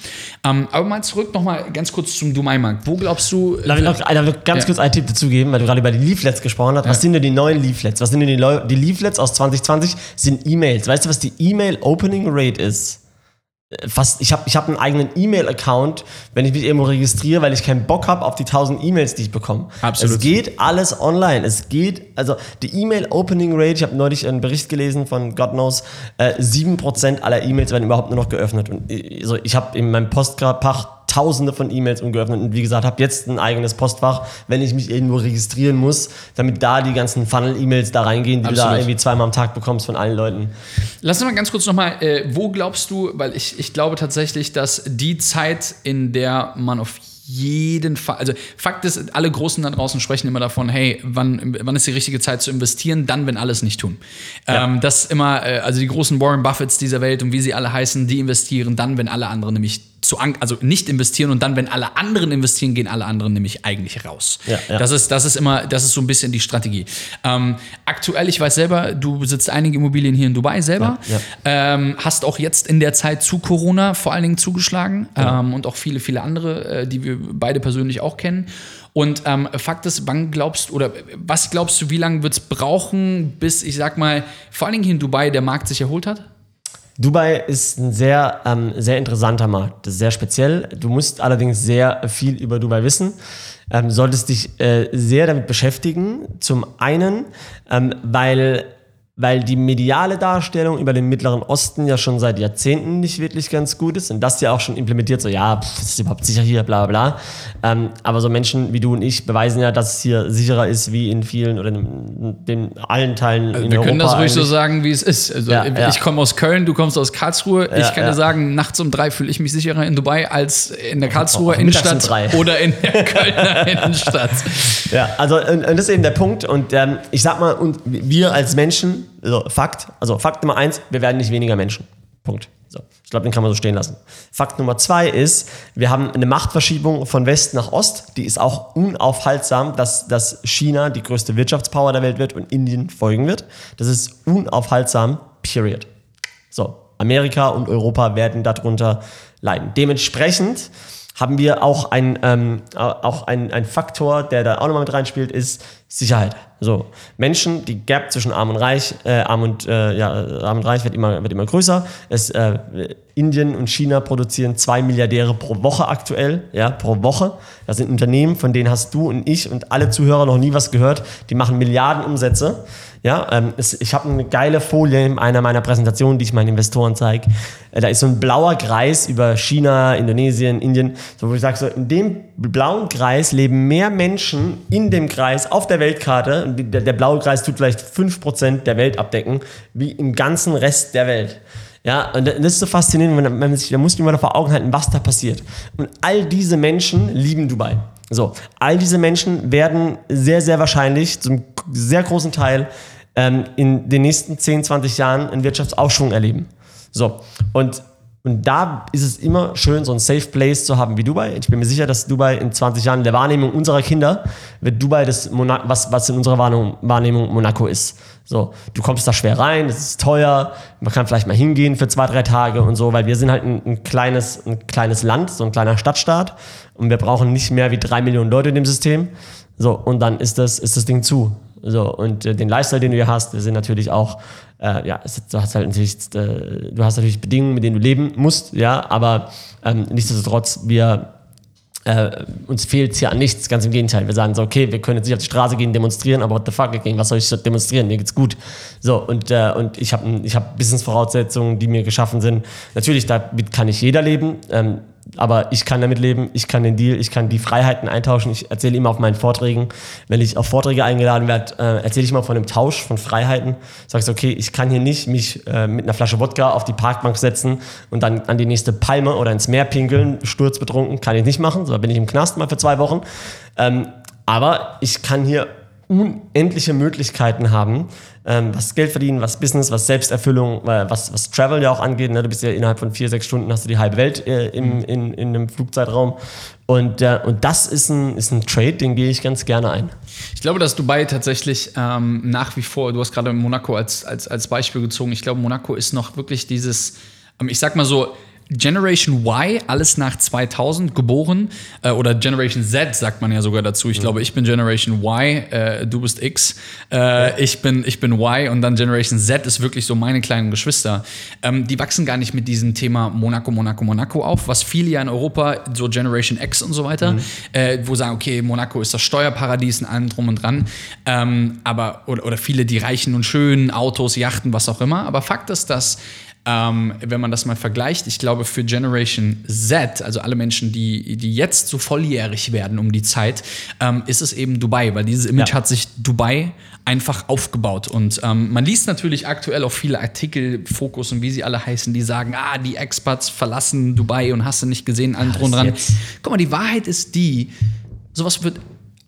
Ähm, aber mal zurück nochmal ganz kurz zum Dumai-Markt. Wo glaubst du... Darf ich noch ganz ja. kurz einen Tipp dazu geben, weil du gerade über die Leaflets gesprochen hast. Was sind denn die neuen Leaflets? Was sind denn die, Leu die Leaflets aus 2020? Sind E-Mails. Weißt du, was die E-Mail-Opening-Rate ist? Fast, ich habe ich hab einen eigenen E-Mail-Account, wenn ich mich irgendwo registriere, weil ich keinen Bock habe auf die 1000 E-Mails, die ich bekomme. Absolut. Es geht alles online. Es geht, also die E-Mail-Opening-Rate, ich habe neulich einen Bericht gelesen von God knows, äh, 7% aller E-Mails werden überhaupt nur noch geöffnet. Und also ich habe in meinem Postfach tausende von E-Mails ungeöffnet und wie gesagt, habe jetzt ein eigenes Postfach, wenn ich mich irgendwo registrieren muss, damit da die ganzen Funnel-E-Mails da reingehen, die Absolut. du da irgendwie zweimal am Tag bekommst von allen Leuten. Lass uns mal ganz kurz nochmal, äh, wo glaubst du, weil ich, ich glaube tatsächlich, dass die Zeit, in der man auf jeden Fall. Also Fakt ist, alle Großen da draußen sprechen immer davon, hey, wann, wann ist die richtige Zeit zu investieren? Dann, wenn alles nicht tun. Ja. Ähm, das immer, äh, also die großen Warren Buffets dieser Welt und wie sie alle heißen, die investieren dann, wenn alle anderen nämlich zu also nicht investieren und dann, wenn alle anderen investieren, gehen alle anderen nämlich eigentlich raus. Ja, ja. Das, ist, das ist immer, das ist so ein bisschen die Strategie. Ähm, aktuell, ich weiß selber, du besitzt einige Immobilien hier in Dubai selber, ja, ähm, hast auch jetzt in der Zeit zu Corona vor allen Dingen zugeschlagen ähm, und auch viele, viele andere, äh, die wir beide persönlich auch kennen. Und ähm, Fakt ist, wann glaubst du, oder was glaubst du, wie lange wird es brauchen, bis, ich sag mal, vor allen Dingen hier in Dubai der Markt sich erholt hat? Dubai ist ein sehr, ähm, sehr interessanter Markt. Das ist sehr speziell. Du musst allerdings sehr viel über Dubai wissen. Ähm, solltest dich äh, sehr damit beschäftigen. Zum einen, ähm, weil weil die mediale Darstellung über den Mittleren Osten ja schon seit Jahrzehnten nicht wirklich ganz gut ist und das ja auch schon implementiert, so ja, pff, ist überhaupt sicher hier, bla bla bla. Ähm, aber so Menschen wie du und ich beweisen ja, dass es hier sicherer ist wie in vielen oder in den allen Teilen in Also Wir Europa. können das ruhig so eigentlich. sagen, wie es ist. Also Ja, ich ja. komme aus Köln, du kommst aus Karlsruhe. ich Ja, kann ja. dir sagen, nachts um drei fühle ich mich sicherer in Dubai als in der Karlsruher um Innenstadt drei. oder in der Kölner Innenstadt. Ja, also und, und das ist eben der Punkt. Und ähm, ich sag mal, und wir als Menschen, also Fakt, also Fakt Nummer eins, wir werden nicht weniger Menschen. Punkt. So, ich glaube, den kann man so stehen lassen. Fakt Nummer zwei ist, wir haben eine Machtverschiebung von West nach Ost, die ist auch unaufhaltsam, dass, dass China die größte Wirtschaftspower der Welt wird und Indien folgen wird. Das ist unaufhaltsam, period. So, Amerika und Europa werden darunter leiden. Dementsprechend haben wir auch ein, ähm, auch ein, ein Faktor, der da auch nochmal mit reinspielt, ist Sicherheit. So, Menschen, die Gap zwischen Arm und Reich, äh, Arm und, äh, ja, Arm und Reich wird immer, wird immer größer. Es, äh, Indien und China produzieren zwei Milliardäre pro Woche aktuell, ja, pro Woche. Das sind Unternehmen, von denen hast du und ich und alle Zuhörer noch nie was gehört. Die machen Milliarden Umsätze. Ja, ähm, es, ich habe eine geile Folie in einer meiner Präsentationen, die ich meinen Investoren zeige. Äh, da ist so ein blauer Kreis über China, Indonesien, Indien, so, wo ich sage, so, in dem blauen Kreis leben mehr Menschen in dem Kreis auf der Weltkarte. Der, der blaue Kreis tut vielleicht 5% der Welt abdecken, wie im ganzen Rest der Welt. Ja, und das ist so faszinierend, wenn man, sich, da muss man vor Augen halten, was da passiert. Und all diese Menschen lieben Dubai. So, all diese Menschen werden sehr, sehr wahrscheinlich zum sehr großen Teil ähm, in den nächsten 10, 20 Jahren einen Wirtschaftsaufschwung erleben. So, und, und da ist es immer schön, so ein Safe Place zu haben wie Dubai. Ich bin mir sicher, dass Dubai in 20 Jahren der Wahrnehmung unserer Kinder wird Dubai das Mona was, was in unserer Wahrnehmung, Wahrnehmung Monaco ist. So, du kommst da schwer rein, es ist teuer, man kann vielleicht mal hingehen für zwei, drei Tage und so, weil wir sind halt ein, ein, kleines, ein kleines Land, so ein kleiner Stadtstaat und wir brauchen nicht mehr wie drei Millionen Leute in dem System. So, und dann ist das, ist das Ding zu. So, und äh, den Lifestyle, den du hier hast, sind natürlich auch, äh, ja, es, du hast halt natürlich, äh, du hast natürlich Bedingungen, mit denen du leben musst, ja, aber ähm, nichtsdestotrotz, wir, äh, uns fehlt hier an nichts, ganz im Gegenteil. Wir sagen so, okay, wir können jetzt nicht auf die Straße gehen, demonstrieren, aber what the fuck, gegen was soll ich demonstrieren? Mir geht's gut. So, und, äh, und ich habe ich hab Business-Voraussetzungen, die mir geschaffen sind. Natürlich, damit kann nicht jeder leben, ähm, aber ich kann damit leben, ich kann den Deal, ich kann die Freiheiten eintauschen. Ich erzähle immer auf meinen Vorträgen, wenn ich auf Vorträge eingeladen werde, äh, erzähle ich mal von einem Tausch von Freiheiten. Sagst okay, ich kann hier nicht mich äh, mit einer Flasche Wodka auf die Parkbank setzen und dann an die nächste Palme oder ins Meer pinkeln, sturzbetrunken, kann ich nicht machen. So da bin ich im Knast mal für zwei Wochen. Ähm, aber ich kann hier unendliche Möglichkeiten haben, ähm, was Geld verdienen, was Business, was Selbsterfüllung, äh, was, was Travel ja auch angeht. Ne? Du bist ja innerhalb von vier, sechs Stunden hast du die halbe Welt äh, im, in, in einem Flugzeitraum. Und, äh, und das ist ein, ist ein Trade, den gehe ich ganz gerne ein. Ich glaube, dass Dubai tatsächlich ähm, nach wie vor, du hast gerade Monaco als, als, als Beispiel gezogen, ich glaube, Monaco ist noch wirklich dieses, ähm, ich sag mal so, Generation Y, alles nach 2000 geboren, äh, oder Generation Z sagt man ja sogar dazu. Ich glaube, ich bin Generation Y, äh, du bist X, äh, ich, bin, ich bin Y und dann Generation Z ist wirklich so meine kleinen Geschwister. Ähm, die wachsen gar nicht mit diesem Thema Monaco, Monaco, Monaco auf, was viele ja in Europa, so Generation X und so weiter, äh, wo sagen, okay, Monaco ist das Steuerparadies und allem drum und dran. Ähm, aber, oder, oder viele, die reichen und schönen Autos, Yachten, was auch immer. Aber Fakt ist, dass ähm, wenn man das mal vergleicht, ich glaube für Generation Z, also alle Menschen, die, die jetzt so volljährig werden um die Zeit, ähm, ist es eben Dubai, weil dieses Image Ja. hat sich Dubai einfach aufgebaut. Und ähm, man liest natürlich aktuell auch viele Artikel, Fokus und wie sie alle heißen, die sagen, ah, die Expats verlassen Dubai und hast du nicht gesehen, allen das dran. Guck mal, die Wahrheit ist die, sowas wird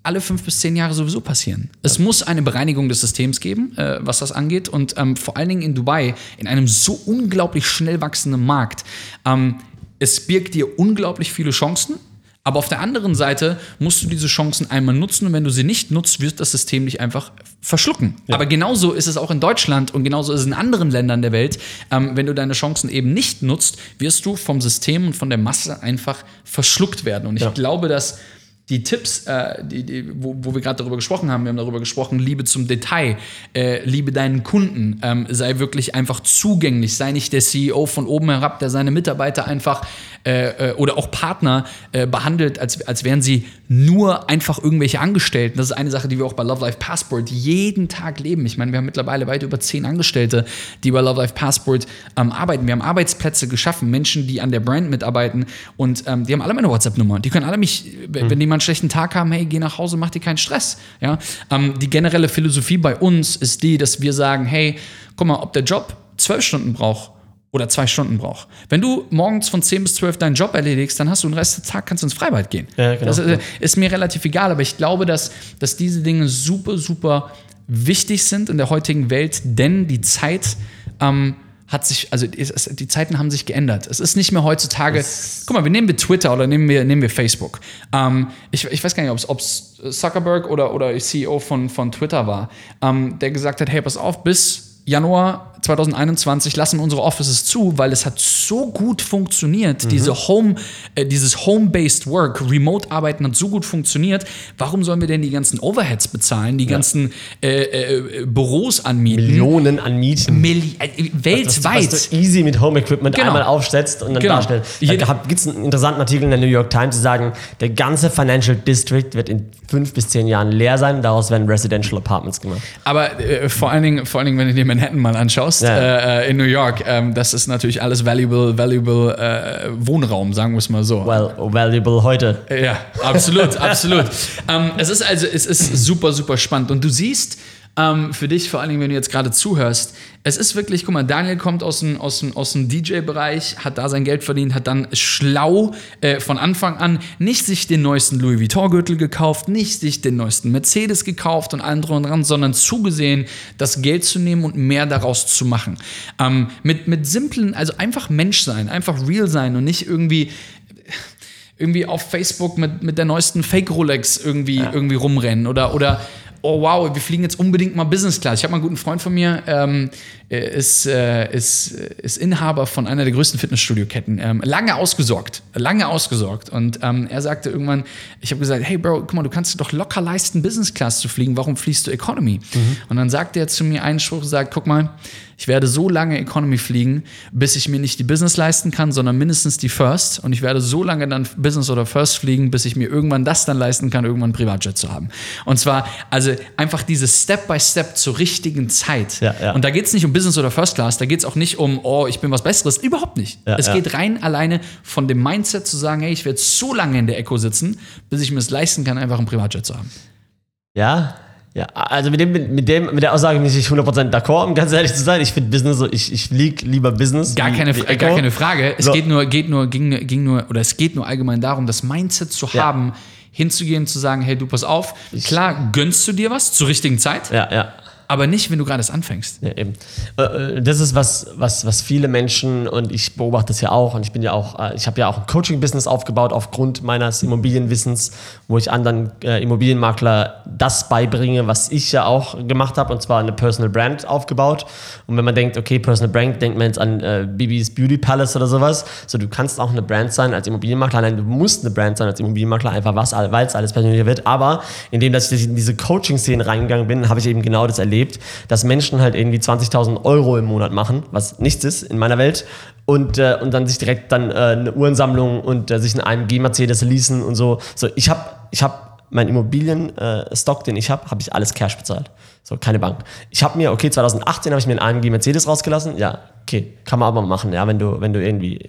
alle fünf bis zehn Jahre sowieso passieren. Es muss eine Bereinigung des Systems geben, äh, was das angeht. Und ähm, vor allen Dingen in Dubai, in einem so unglaublich schnell wachsenden Markt, ähm, es birgt dir unglaublich viele Chancen. Aber auf der anderen Seite musst du diese Chancen einmal nutzen und wenn du sie nicht nutzt, wird das System dich einfach verschlucken. Aber genauso ist es auch in Deutschland und genauso ist es in anderen Ländern der Welt. Ähm, wenn du deine Chancen eben nicht nutzt, wirst du vom System und von der Masse einfach verschluckt werden. Und ich Ja. glaube, dass die Tipps, äh, die, die, wo, wo wir gerade darüber gesprochen haben, wir haben darüber gesprochen, Liebe zum Detail, äh, liebe deinen Kunden, ähm, sei wirklich einfach zugänglich, sei nicht der CEO von oben herab, der seine Mitarbeiter einfach äh, äh, oder auch Partner äh, behandelt, als, als wären sie nur einfach irgendwelche Angestellten. Das ist eine Sache, die wir auch bei Love Life Passport jeden Tag leben. Ich meine, wir haben mittlerweile weit über zehn Angestellte, die bei Love Life Passport ähm, arbeiten. Wir haben Arbeitsplätze geschaffen, Menschen, die an der Brand mitarbeiten und ähm, die haben alle meine WhatsApp-Nummer. Die können alle mich, mhm. wenn die mal einen schlechten Tag haben, hey, geh nach Hause, mach dir keinen Stress. Ja? Ähm, die generelle Philosophie bei uns ist die, dass wir sagen, hey, guck mal, ob der Job zwölf Stunden braucht oder zwei Stunden braucht. Wenn du morgens von 10 bis 12 deinen Job erledigst, dann hast du den Rest des Tages, kannst du ins Freibad gehen. Ja, genau. Das äh, ist mir relativ egal, aber ich glaube, dass, dass diese Dinge super, super wichtig sind in der heutigen Welt, denn die Zeit ähm, hat sich, also die Zeiten haben sich geändert. Es ist nicht mehr heutzutage, das guck mal, wir nehmen wir Twitter oder nehmen wir, nehmen wir Facebook. Ähm, ich, ich weiß gar nicht, ob es Zuckerberg oder, oder CEO von, von Twitter war, ähm, der gesagt hat, hey, pass auf, bis Januar 2021 lassen unsere Offices zu, weil es hat so gut funktioniert. Mhm. Diese Home, äh, dieses Home-based Work, Remote-Arbeiten hat so gut funktioniert. Warum sollen wir denn die ganzen Overheads bezahlen, die ja. ganzen äh, äh, Büros anmieten? Millionen an Mieten. Milli äh, weltweit. Was, was du easy mit Home-Equipment genau. einmal aufsetzt und dann genau. darstellst. Da gibt es einen interessanten Artikel in der New York Times, die sagen, der ganze Financial District wird in fünf bis zehn Jahren leer sein. Daraus werden Residential Apartments gemacht. Aber äh, vor, allen Dingen, vor allen Dingen, wenn du dir Manhattan mal anschaust, ja. äh, in New York, ähm, das ist natürlich alles valuable, valuable äh, Wohnraum, sagen wir es mal so. Well, valuable heute. Ja, absolut, absolut. Ähm, es ist also, es ist super, super spannend. Und du siehst, ähm, für dich, vor allen Dingen, wenn du jetzt gerade zuhörst, es ist wirklich, guck mal, Daniel kommt aus dem, aus dem, aus dem DJ-Bereich, hat da sein Geld verdient, hat dann schlau äh, von Anfang an nicht sich den neuesten Louis Vuitton-Gürtel gekauft, nicht sich den neuesten Mercedes gekauft und allen drum und dran, sondern zugesehen, das Geld zu nehmen und mehr daraus zu machen. Ähm, mit, mit simplen, also einfach Mensch sein, einfach real sein und nicht irgendwie irgendwie auf Facebook mit, mit der neuesten Fake-Rolex irgendwie, ja. irgendwie rumrennen oder, oder oh wow, wir fliegen jetzt unbedingt mal Business Class. Ich habe mal einen guten Freund von mir, ähm, ist, äh, ist, ist Inhaber von einer der größten Fitnessstudio-Ketten. Ähm, lange ausgesorgt, lange ausgesorgt. Und ähm, er sagte irgendwann, ich habe gesagt, hey Bro, guck mal, du kannst doch locker leisten, Business Class zu fliegen. Warum fliegst du Economy? Mhm. Und dann sagte er zu mir einen Spruch, sagt, guck mal, ich werde so lange Economy fliegen, bis ich mir nicht die Business leisten kann, sondern mindestens die First. Und ich werde so lange dann Business oder First fliegen, bis ich mir irgendwann das dann leisten kann, irgendwann ein Privatjet zu haben. Und zwar, also einfach dieses Step by Step zur richtigen Zeit. Ja, ja. Und da geht es nicht um Business oder First Class, da geht es auch nicht um, oh, ich bin was Besseres. Überhaupt nicht. Ja, es geht rein alleine von dem Mindset zu sagen, hey, ich werde so lange in der Echo sitzen, bis ich mir es leisten kann, einfach ein Privatjet zu haben. Ja, ja, also mit dem, mit dem, mit der Aussage bin ich nicht 100% d'accord, um ganz ehrlich zu sein. Ich finde Business so, ich, ich fliege lieber Business. Gar keine, gar keine Frage. Es so. geht nur, geht nur, ging, ging nur, oder es geht nur allgemein darum, das Mindset zu ja. haben, hinzugehen, zu sagen, hey, du pass auf, klar gönnst du dir was zur richtigen Zeit. Ja, ja aber nicht, wenn du gerade anfängst. Ja, eben. Äh, äh, das ist was, was, was viele Menschen und ich beobachte das ja auch und ich bin ja auch, äh, ich habe ja auch ein Coaching-Business aufgebaut aufgrund meines Immobilienwissens, wo ich anderen Immobilienmakler das beibringe, was ich ja auch gemacht habe und zwar eine Personal Brand aufgebaut. Und wenn man denkt, okay, Personal Brand, denkt man jetzt an äh, Bibis Beauty Palace oder sowas. So, du kannst auch eine Brand sein als Immobilienmakler. Nein, du musst eine Brand sein als Immobilienmakler, einfach was, weil es alles persönlicher wird. Aber indem, dass ich in diese Coaching-Szene reingegangen bin, habe ich eben genau das erlebt erlebt, dass Menschen halt irgendwie 20.000 Euro im Monat machen, was nichts ist in meiner Welt, und, äh, und dann sich direkt dann äh, eine Uhrensammlung und äh, sich einen AMG Mercedes leasen und so. So, ich habe ich hab mein Immobilienstock, den ich habe, habe ich alles Cash bezahlt. So, keine Bank. Ich habe mir, okay, 2018 habe ich mir einen AMG Mercedes rausgelassen. Ja, okay, kann man aber machen, ja, wenn du, wenn du irgendwie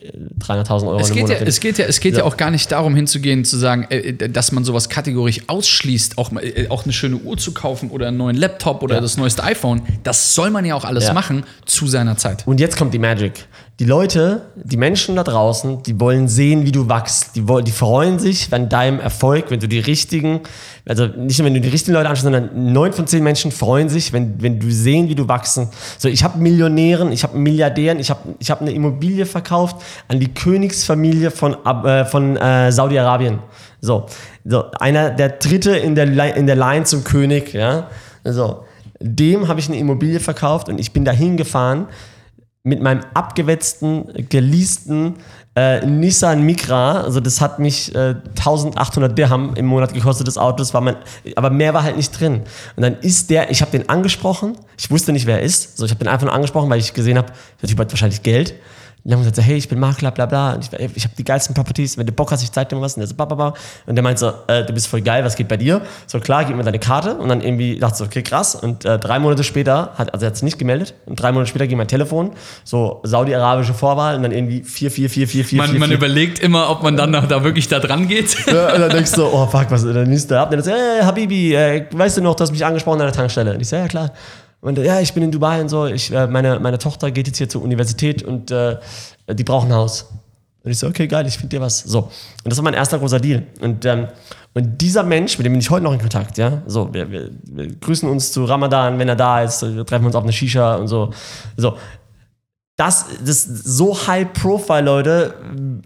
300.000 Euro es geht, ja, es geht ja, es geht ja. ja auch gar nicht darum hinzugehen, zu sagen, äh, dass man sowas kategorisch ausschließt, auch, äh, auch eine schöne Uhr zu kaufen oder einen neuen Laptop oder ja. das neueste iPhone. Das soll man ja auch alles machen zu seiner Zeit. Und jetzt kommt die Magic die Leute, die Menschen da draußen, die wollen sehen, wie du wachst. Die, wollen, die freuen sich an deinem Erfolg, wenn du die richtigen, also nicht nur wenn du die richtigen Leute anschaust, sondern neun von zehn Menschen freuen sich, wenn, wenn du sehen, wie du wachsen. So, ich habe Millionären, ich habe Milliardären, ich habe ich hab eine Immobilie verkauft an die Königsfamilie von, äh, von äh, Saudi-Arabien. So, so, einer, der dritte in der, in der Line zum König, ja. So, dem habe ich eine Immobilie verkauft und ich bin dahin gefahren mit meinem abgewetzten, geleasten äh, Nissan Micra, also das hat mich äh, 1800 Dirham im Monat gekostet, das Auto, das war mein, aber mehr war halt nicht drin. Und dann ist der, ich habe den angesprochen, ich wusste nicht, wer er ist, so ich habe den einfach nur angesprochen, weil ich gesehen habe, der Typ hat wahrscheinlich Geld. Und dann haben wir gesagt, hey, ich bin Makler, bla bla. Und ich, ich habe die geilsten Properties, wenn du Bock hast, ich zeig dir mal was. Und der so, bla, bla, bla. Und der meint so, äh, du bist voll geil, was geht bei dir? So, klar, gib mir deine Karte. Und dann irgendwie dachte ich so, okay, krass. Und äh, drei Monate später, hat, also er hat sich nicht gemeldet. Und drei Monate später ging mein Telefon, so saudi-arabische Vorwahl und dann irgendwie 4, 4, 4, 4, 4, Man, 4, man 4. überlegt immer, ob man dann noch da wirklich da dran geht. Ja, und dann denkst du so, oh fuck, was, dann nimmst du ab. Und dann so, hey, Habibi, äh, weißt du noch, du hast mich angesprochen an der Tankstelle. Und ich so, ja, klar. Und äh, ja, ich bin in Dubai und so. Ich, äh, meine, meine Tochter geht jetzt hier zur Universität und äh, die brauchen ein Haus. Und ich so, okay, geil, ich finde dir was. So. Und das war mein erster großer Deal. Und, ähm, und dieser Mensch, mit dem bin ich heute noch in Kontakt, ja. So, wir, wir, wir grüßen uns zu Ramadan, wenn er da ist, wir treffen uns auf eine Shisha und so. So. Das, das so high profile Leute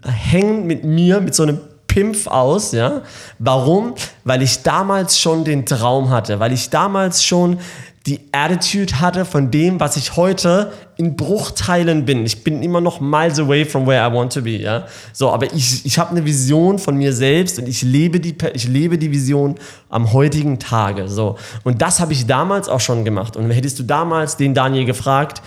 äh, hängen mit mir mit so einem Pimpf aus, ja. Warum? Weil ich damals schon den Traum hatte, weil ich damals schon die Attitude hatte von dem, was ich heute in Bruchteilen bin. Ich bin immer noch miles away from where I want to be, ja. So, aber ich, ich habe eine Vision von mir selbst und ich lebe die, ich lebe die Vision am heutigen Tage, so. Und das habe ich damals auch schon gemacht. Und hättest du damals den Daniel gefragt,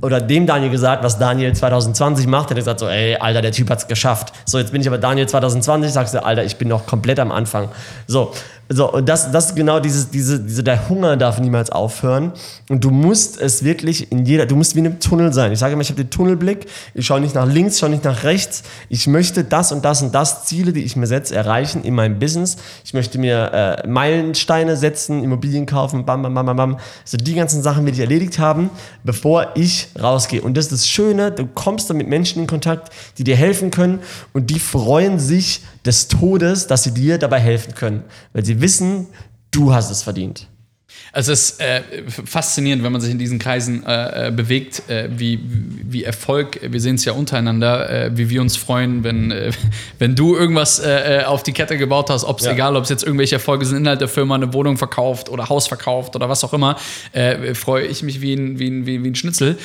oder dem Daniel gesagt, was Daniel 2020 macht, hätte gesagt so, ey, Alter, der Typ hat's geschafft. So, jetzt bin ich aber Daniel 2020, sagst du, Alter, ich bin noch komplett am Anfang. So, so und das, das ist genau dieses, diese, diese, der Hunger darf niemals aufhören. Und du musst es wirklich in jeder, du musst wie in einem Tunnel sein. Ich sage immer, ich habe den Tunnelblick, ich schaue nicht nach links, schaue nicht nach rechts. Ich möchte das und das und das Ziele, die ich mir setze, erreichen in meinem Business. Ich möchte mir äh, Meilensteine setzen, Immobilien kaufen, bam, bam, bam, bam, bam. So die ganzen Sachen will ich erledigt haben, bevor ich rausgehe. Und das ist das Schöne, du kommst dann mit Menschen in Kontakt, die dir helfen können und die freuen sich des Todes, dass sie dir dabei helfen können, weil sie wissen, du hast es verdient. Also es ist äh, faszinierend, wenn man sich in diesen Kreisen äh, äh, bewegt, äh, wie, wie Erfolg, wir sehen es ja untereinander, äh, wie wir uns freuen, wenn, äh, wenn du irgendwas auf die Kette gebaut hast, ob es Ja. egal, ob es jetzt irgendwelche Erfolge sind, Inhalt der Firma, eine Wohnung verkauft oder Haus verkauft oder was auch immer, freue ich mich wie ein, wie ein, wie, ein Schnitzel,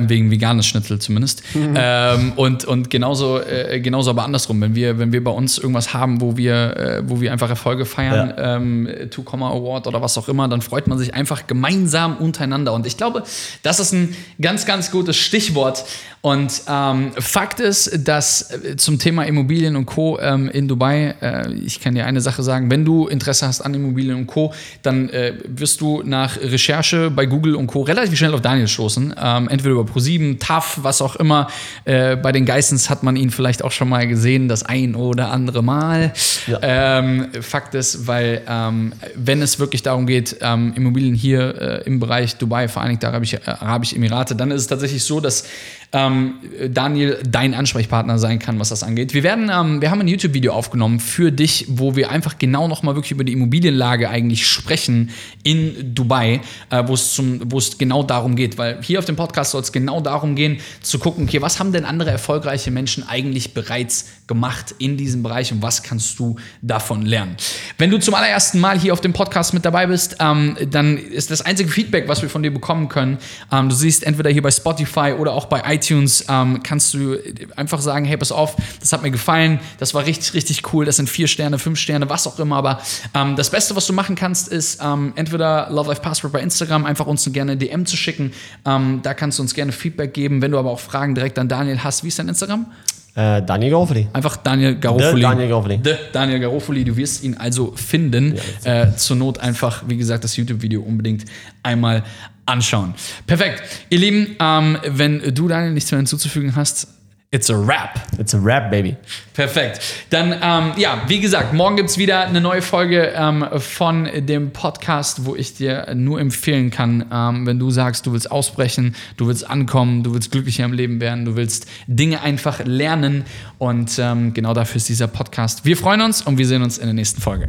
wegen veganes Schnitzel zumindest. Ähm, und und genauso, genauso aber andersrum, wenn wir, wenn wir bei uns irgendwas haben, wo wir, wo wir einfach Erfolge feiern, Ja. ähm, Two Comma Award oder was auch immer, dann freut man sich einfach gemeinsam untereinander. Und ich glaube, das ist ein ganz, ganz gutes Stichwort. Und ähm, Fakt ist, dass äh, zum Thema Immobilien und Co. Ähm, in Dubai, äh, ich kann dir eine Sache sagen, wenn du Interesse hast an Immobilien und Co., dann äh, wirst du nach Recherche bei Google und Co. relativ schnell auf Daniel stoßen. Ähm, entweder über Pro7, TAF, was auch immer. Äh, bei den Geissens hat man ihn vielleicht auch schon mal gesehen, das ein oder andere Mal. Ja. Ähm, Fakt ist, weil ähm, wenn es wirklich darum geht, ähm, Immobilien hier äh, im Bereich Dubai, Vereinigte Arabische, Arabische Emirate, dann ist es tatsächlich so, dass ähm, Daniel dein Ansprechpartner sein kann, was das angeht. Wir werden, ähm, wir haben ein YouTube-Video aufgenommen für dich, wo wir einfach genau nochmal wirklich über die Immobilienlage eigentlich sprechen in Dubai, äh, wo es genau darum geht, weil hier auf dem Podcast soll es genau darum gehen, zu gucken, okay, was haben denn andere erfolgreiche Menschen eigentlich bereits gemacht in diesem Bereich und was kannst du davon lernen? Wenn du zum allerersten Mal hier auf dem Podcast mit dabei bist, ähm, dann ist das einzige Feedback, was wir von dir bekommen können, ähm, du siehst entweder hier bei Spotify oder auch bei iTunes, ähm, kannst du einfach sagen, hey, pass auf, das hat mir gefallen, das war richtig, richtig cool, das sind vier Sterne, fünf Sterne, was auch immer, aber ähm, das Beste, was du machen kannst, ist ähm, entweder Love Life Passport bei Instagram, einfach uns eine gerne DM zu schicken, ähm, da kannst du uns gerne Feedback geben, wenn du aber auch Fragen direkt an Daniel hast, wie ist dein Instagram? Äh, Daniel Gaufeli. Einfach Daniel Garofoli. The Daniel Garofoli. The Daniel Garofoli. Du wirst ihn also finden. äh, zur Not einfach, wie gesagt, das YouTube-Video unbedingt einmal anschauen. Perfekt. Ihr Lieben, ähm, wenn du, Daniel, nichts mehr hinzuzufügen hast, it's a wrap. It's a rap, baby. Perfekt. Dann, ähm, ja, wie gesagt, morgen gibt es wieder eine neue Folge ähm, von dem Podcast, wo ich dir nur empfehlen kann, ähm, wenn du sagst, du willst ausbrechen, du willst ankommen, du willst glücklicher im Leben werden, du willst Dinge einfach lernen. Und ähm, genau dafür ist dieser Podcast. Wir freuen uns und wir sehen uns in der nächsten Folge.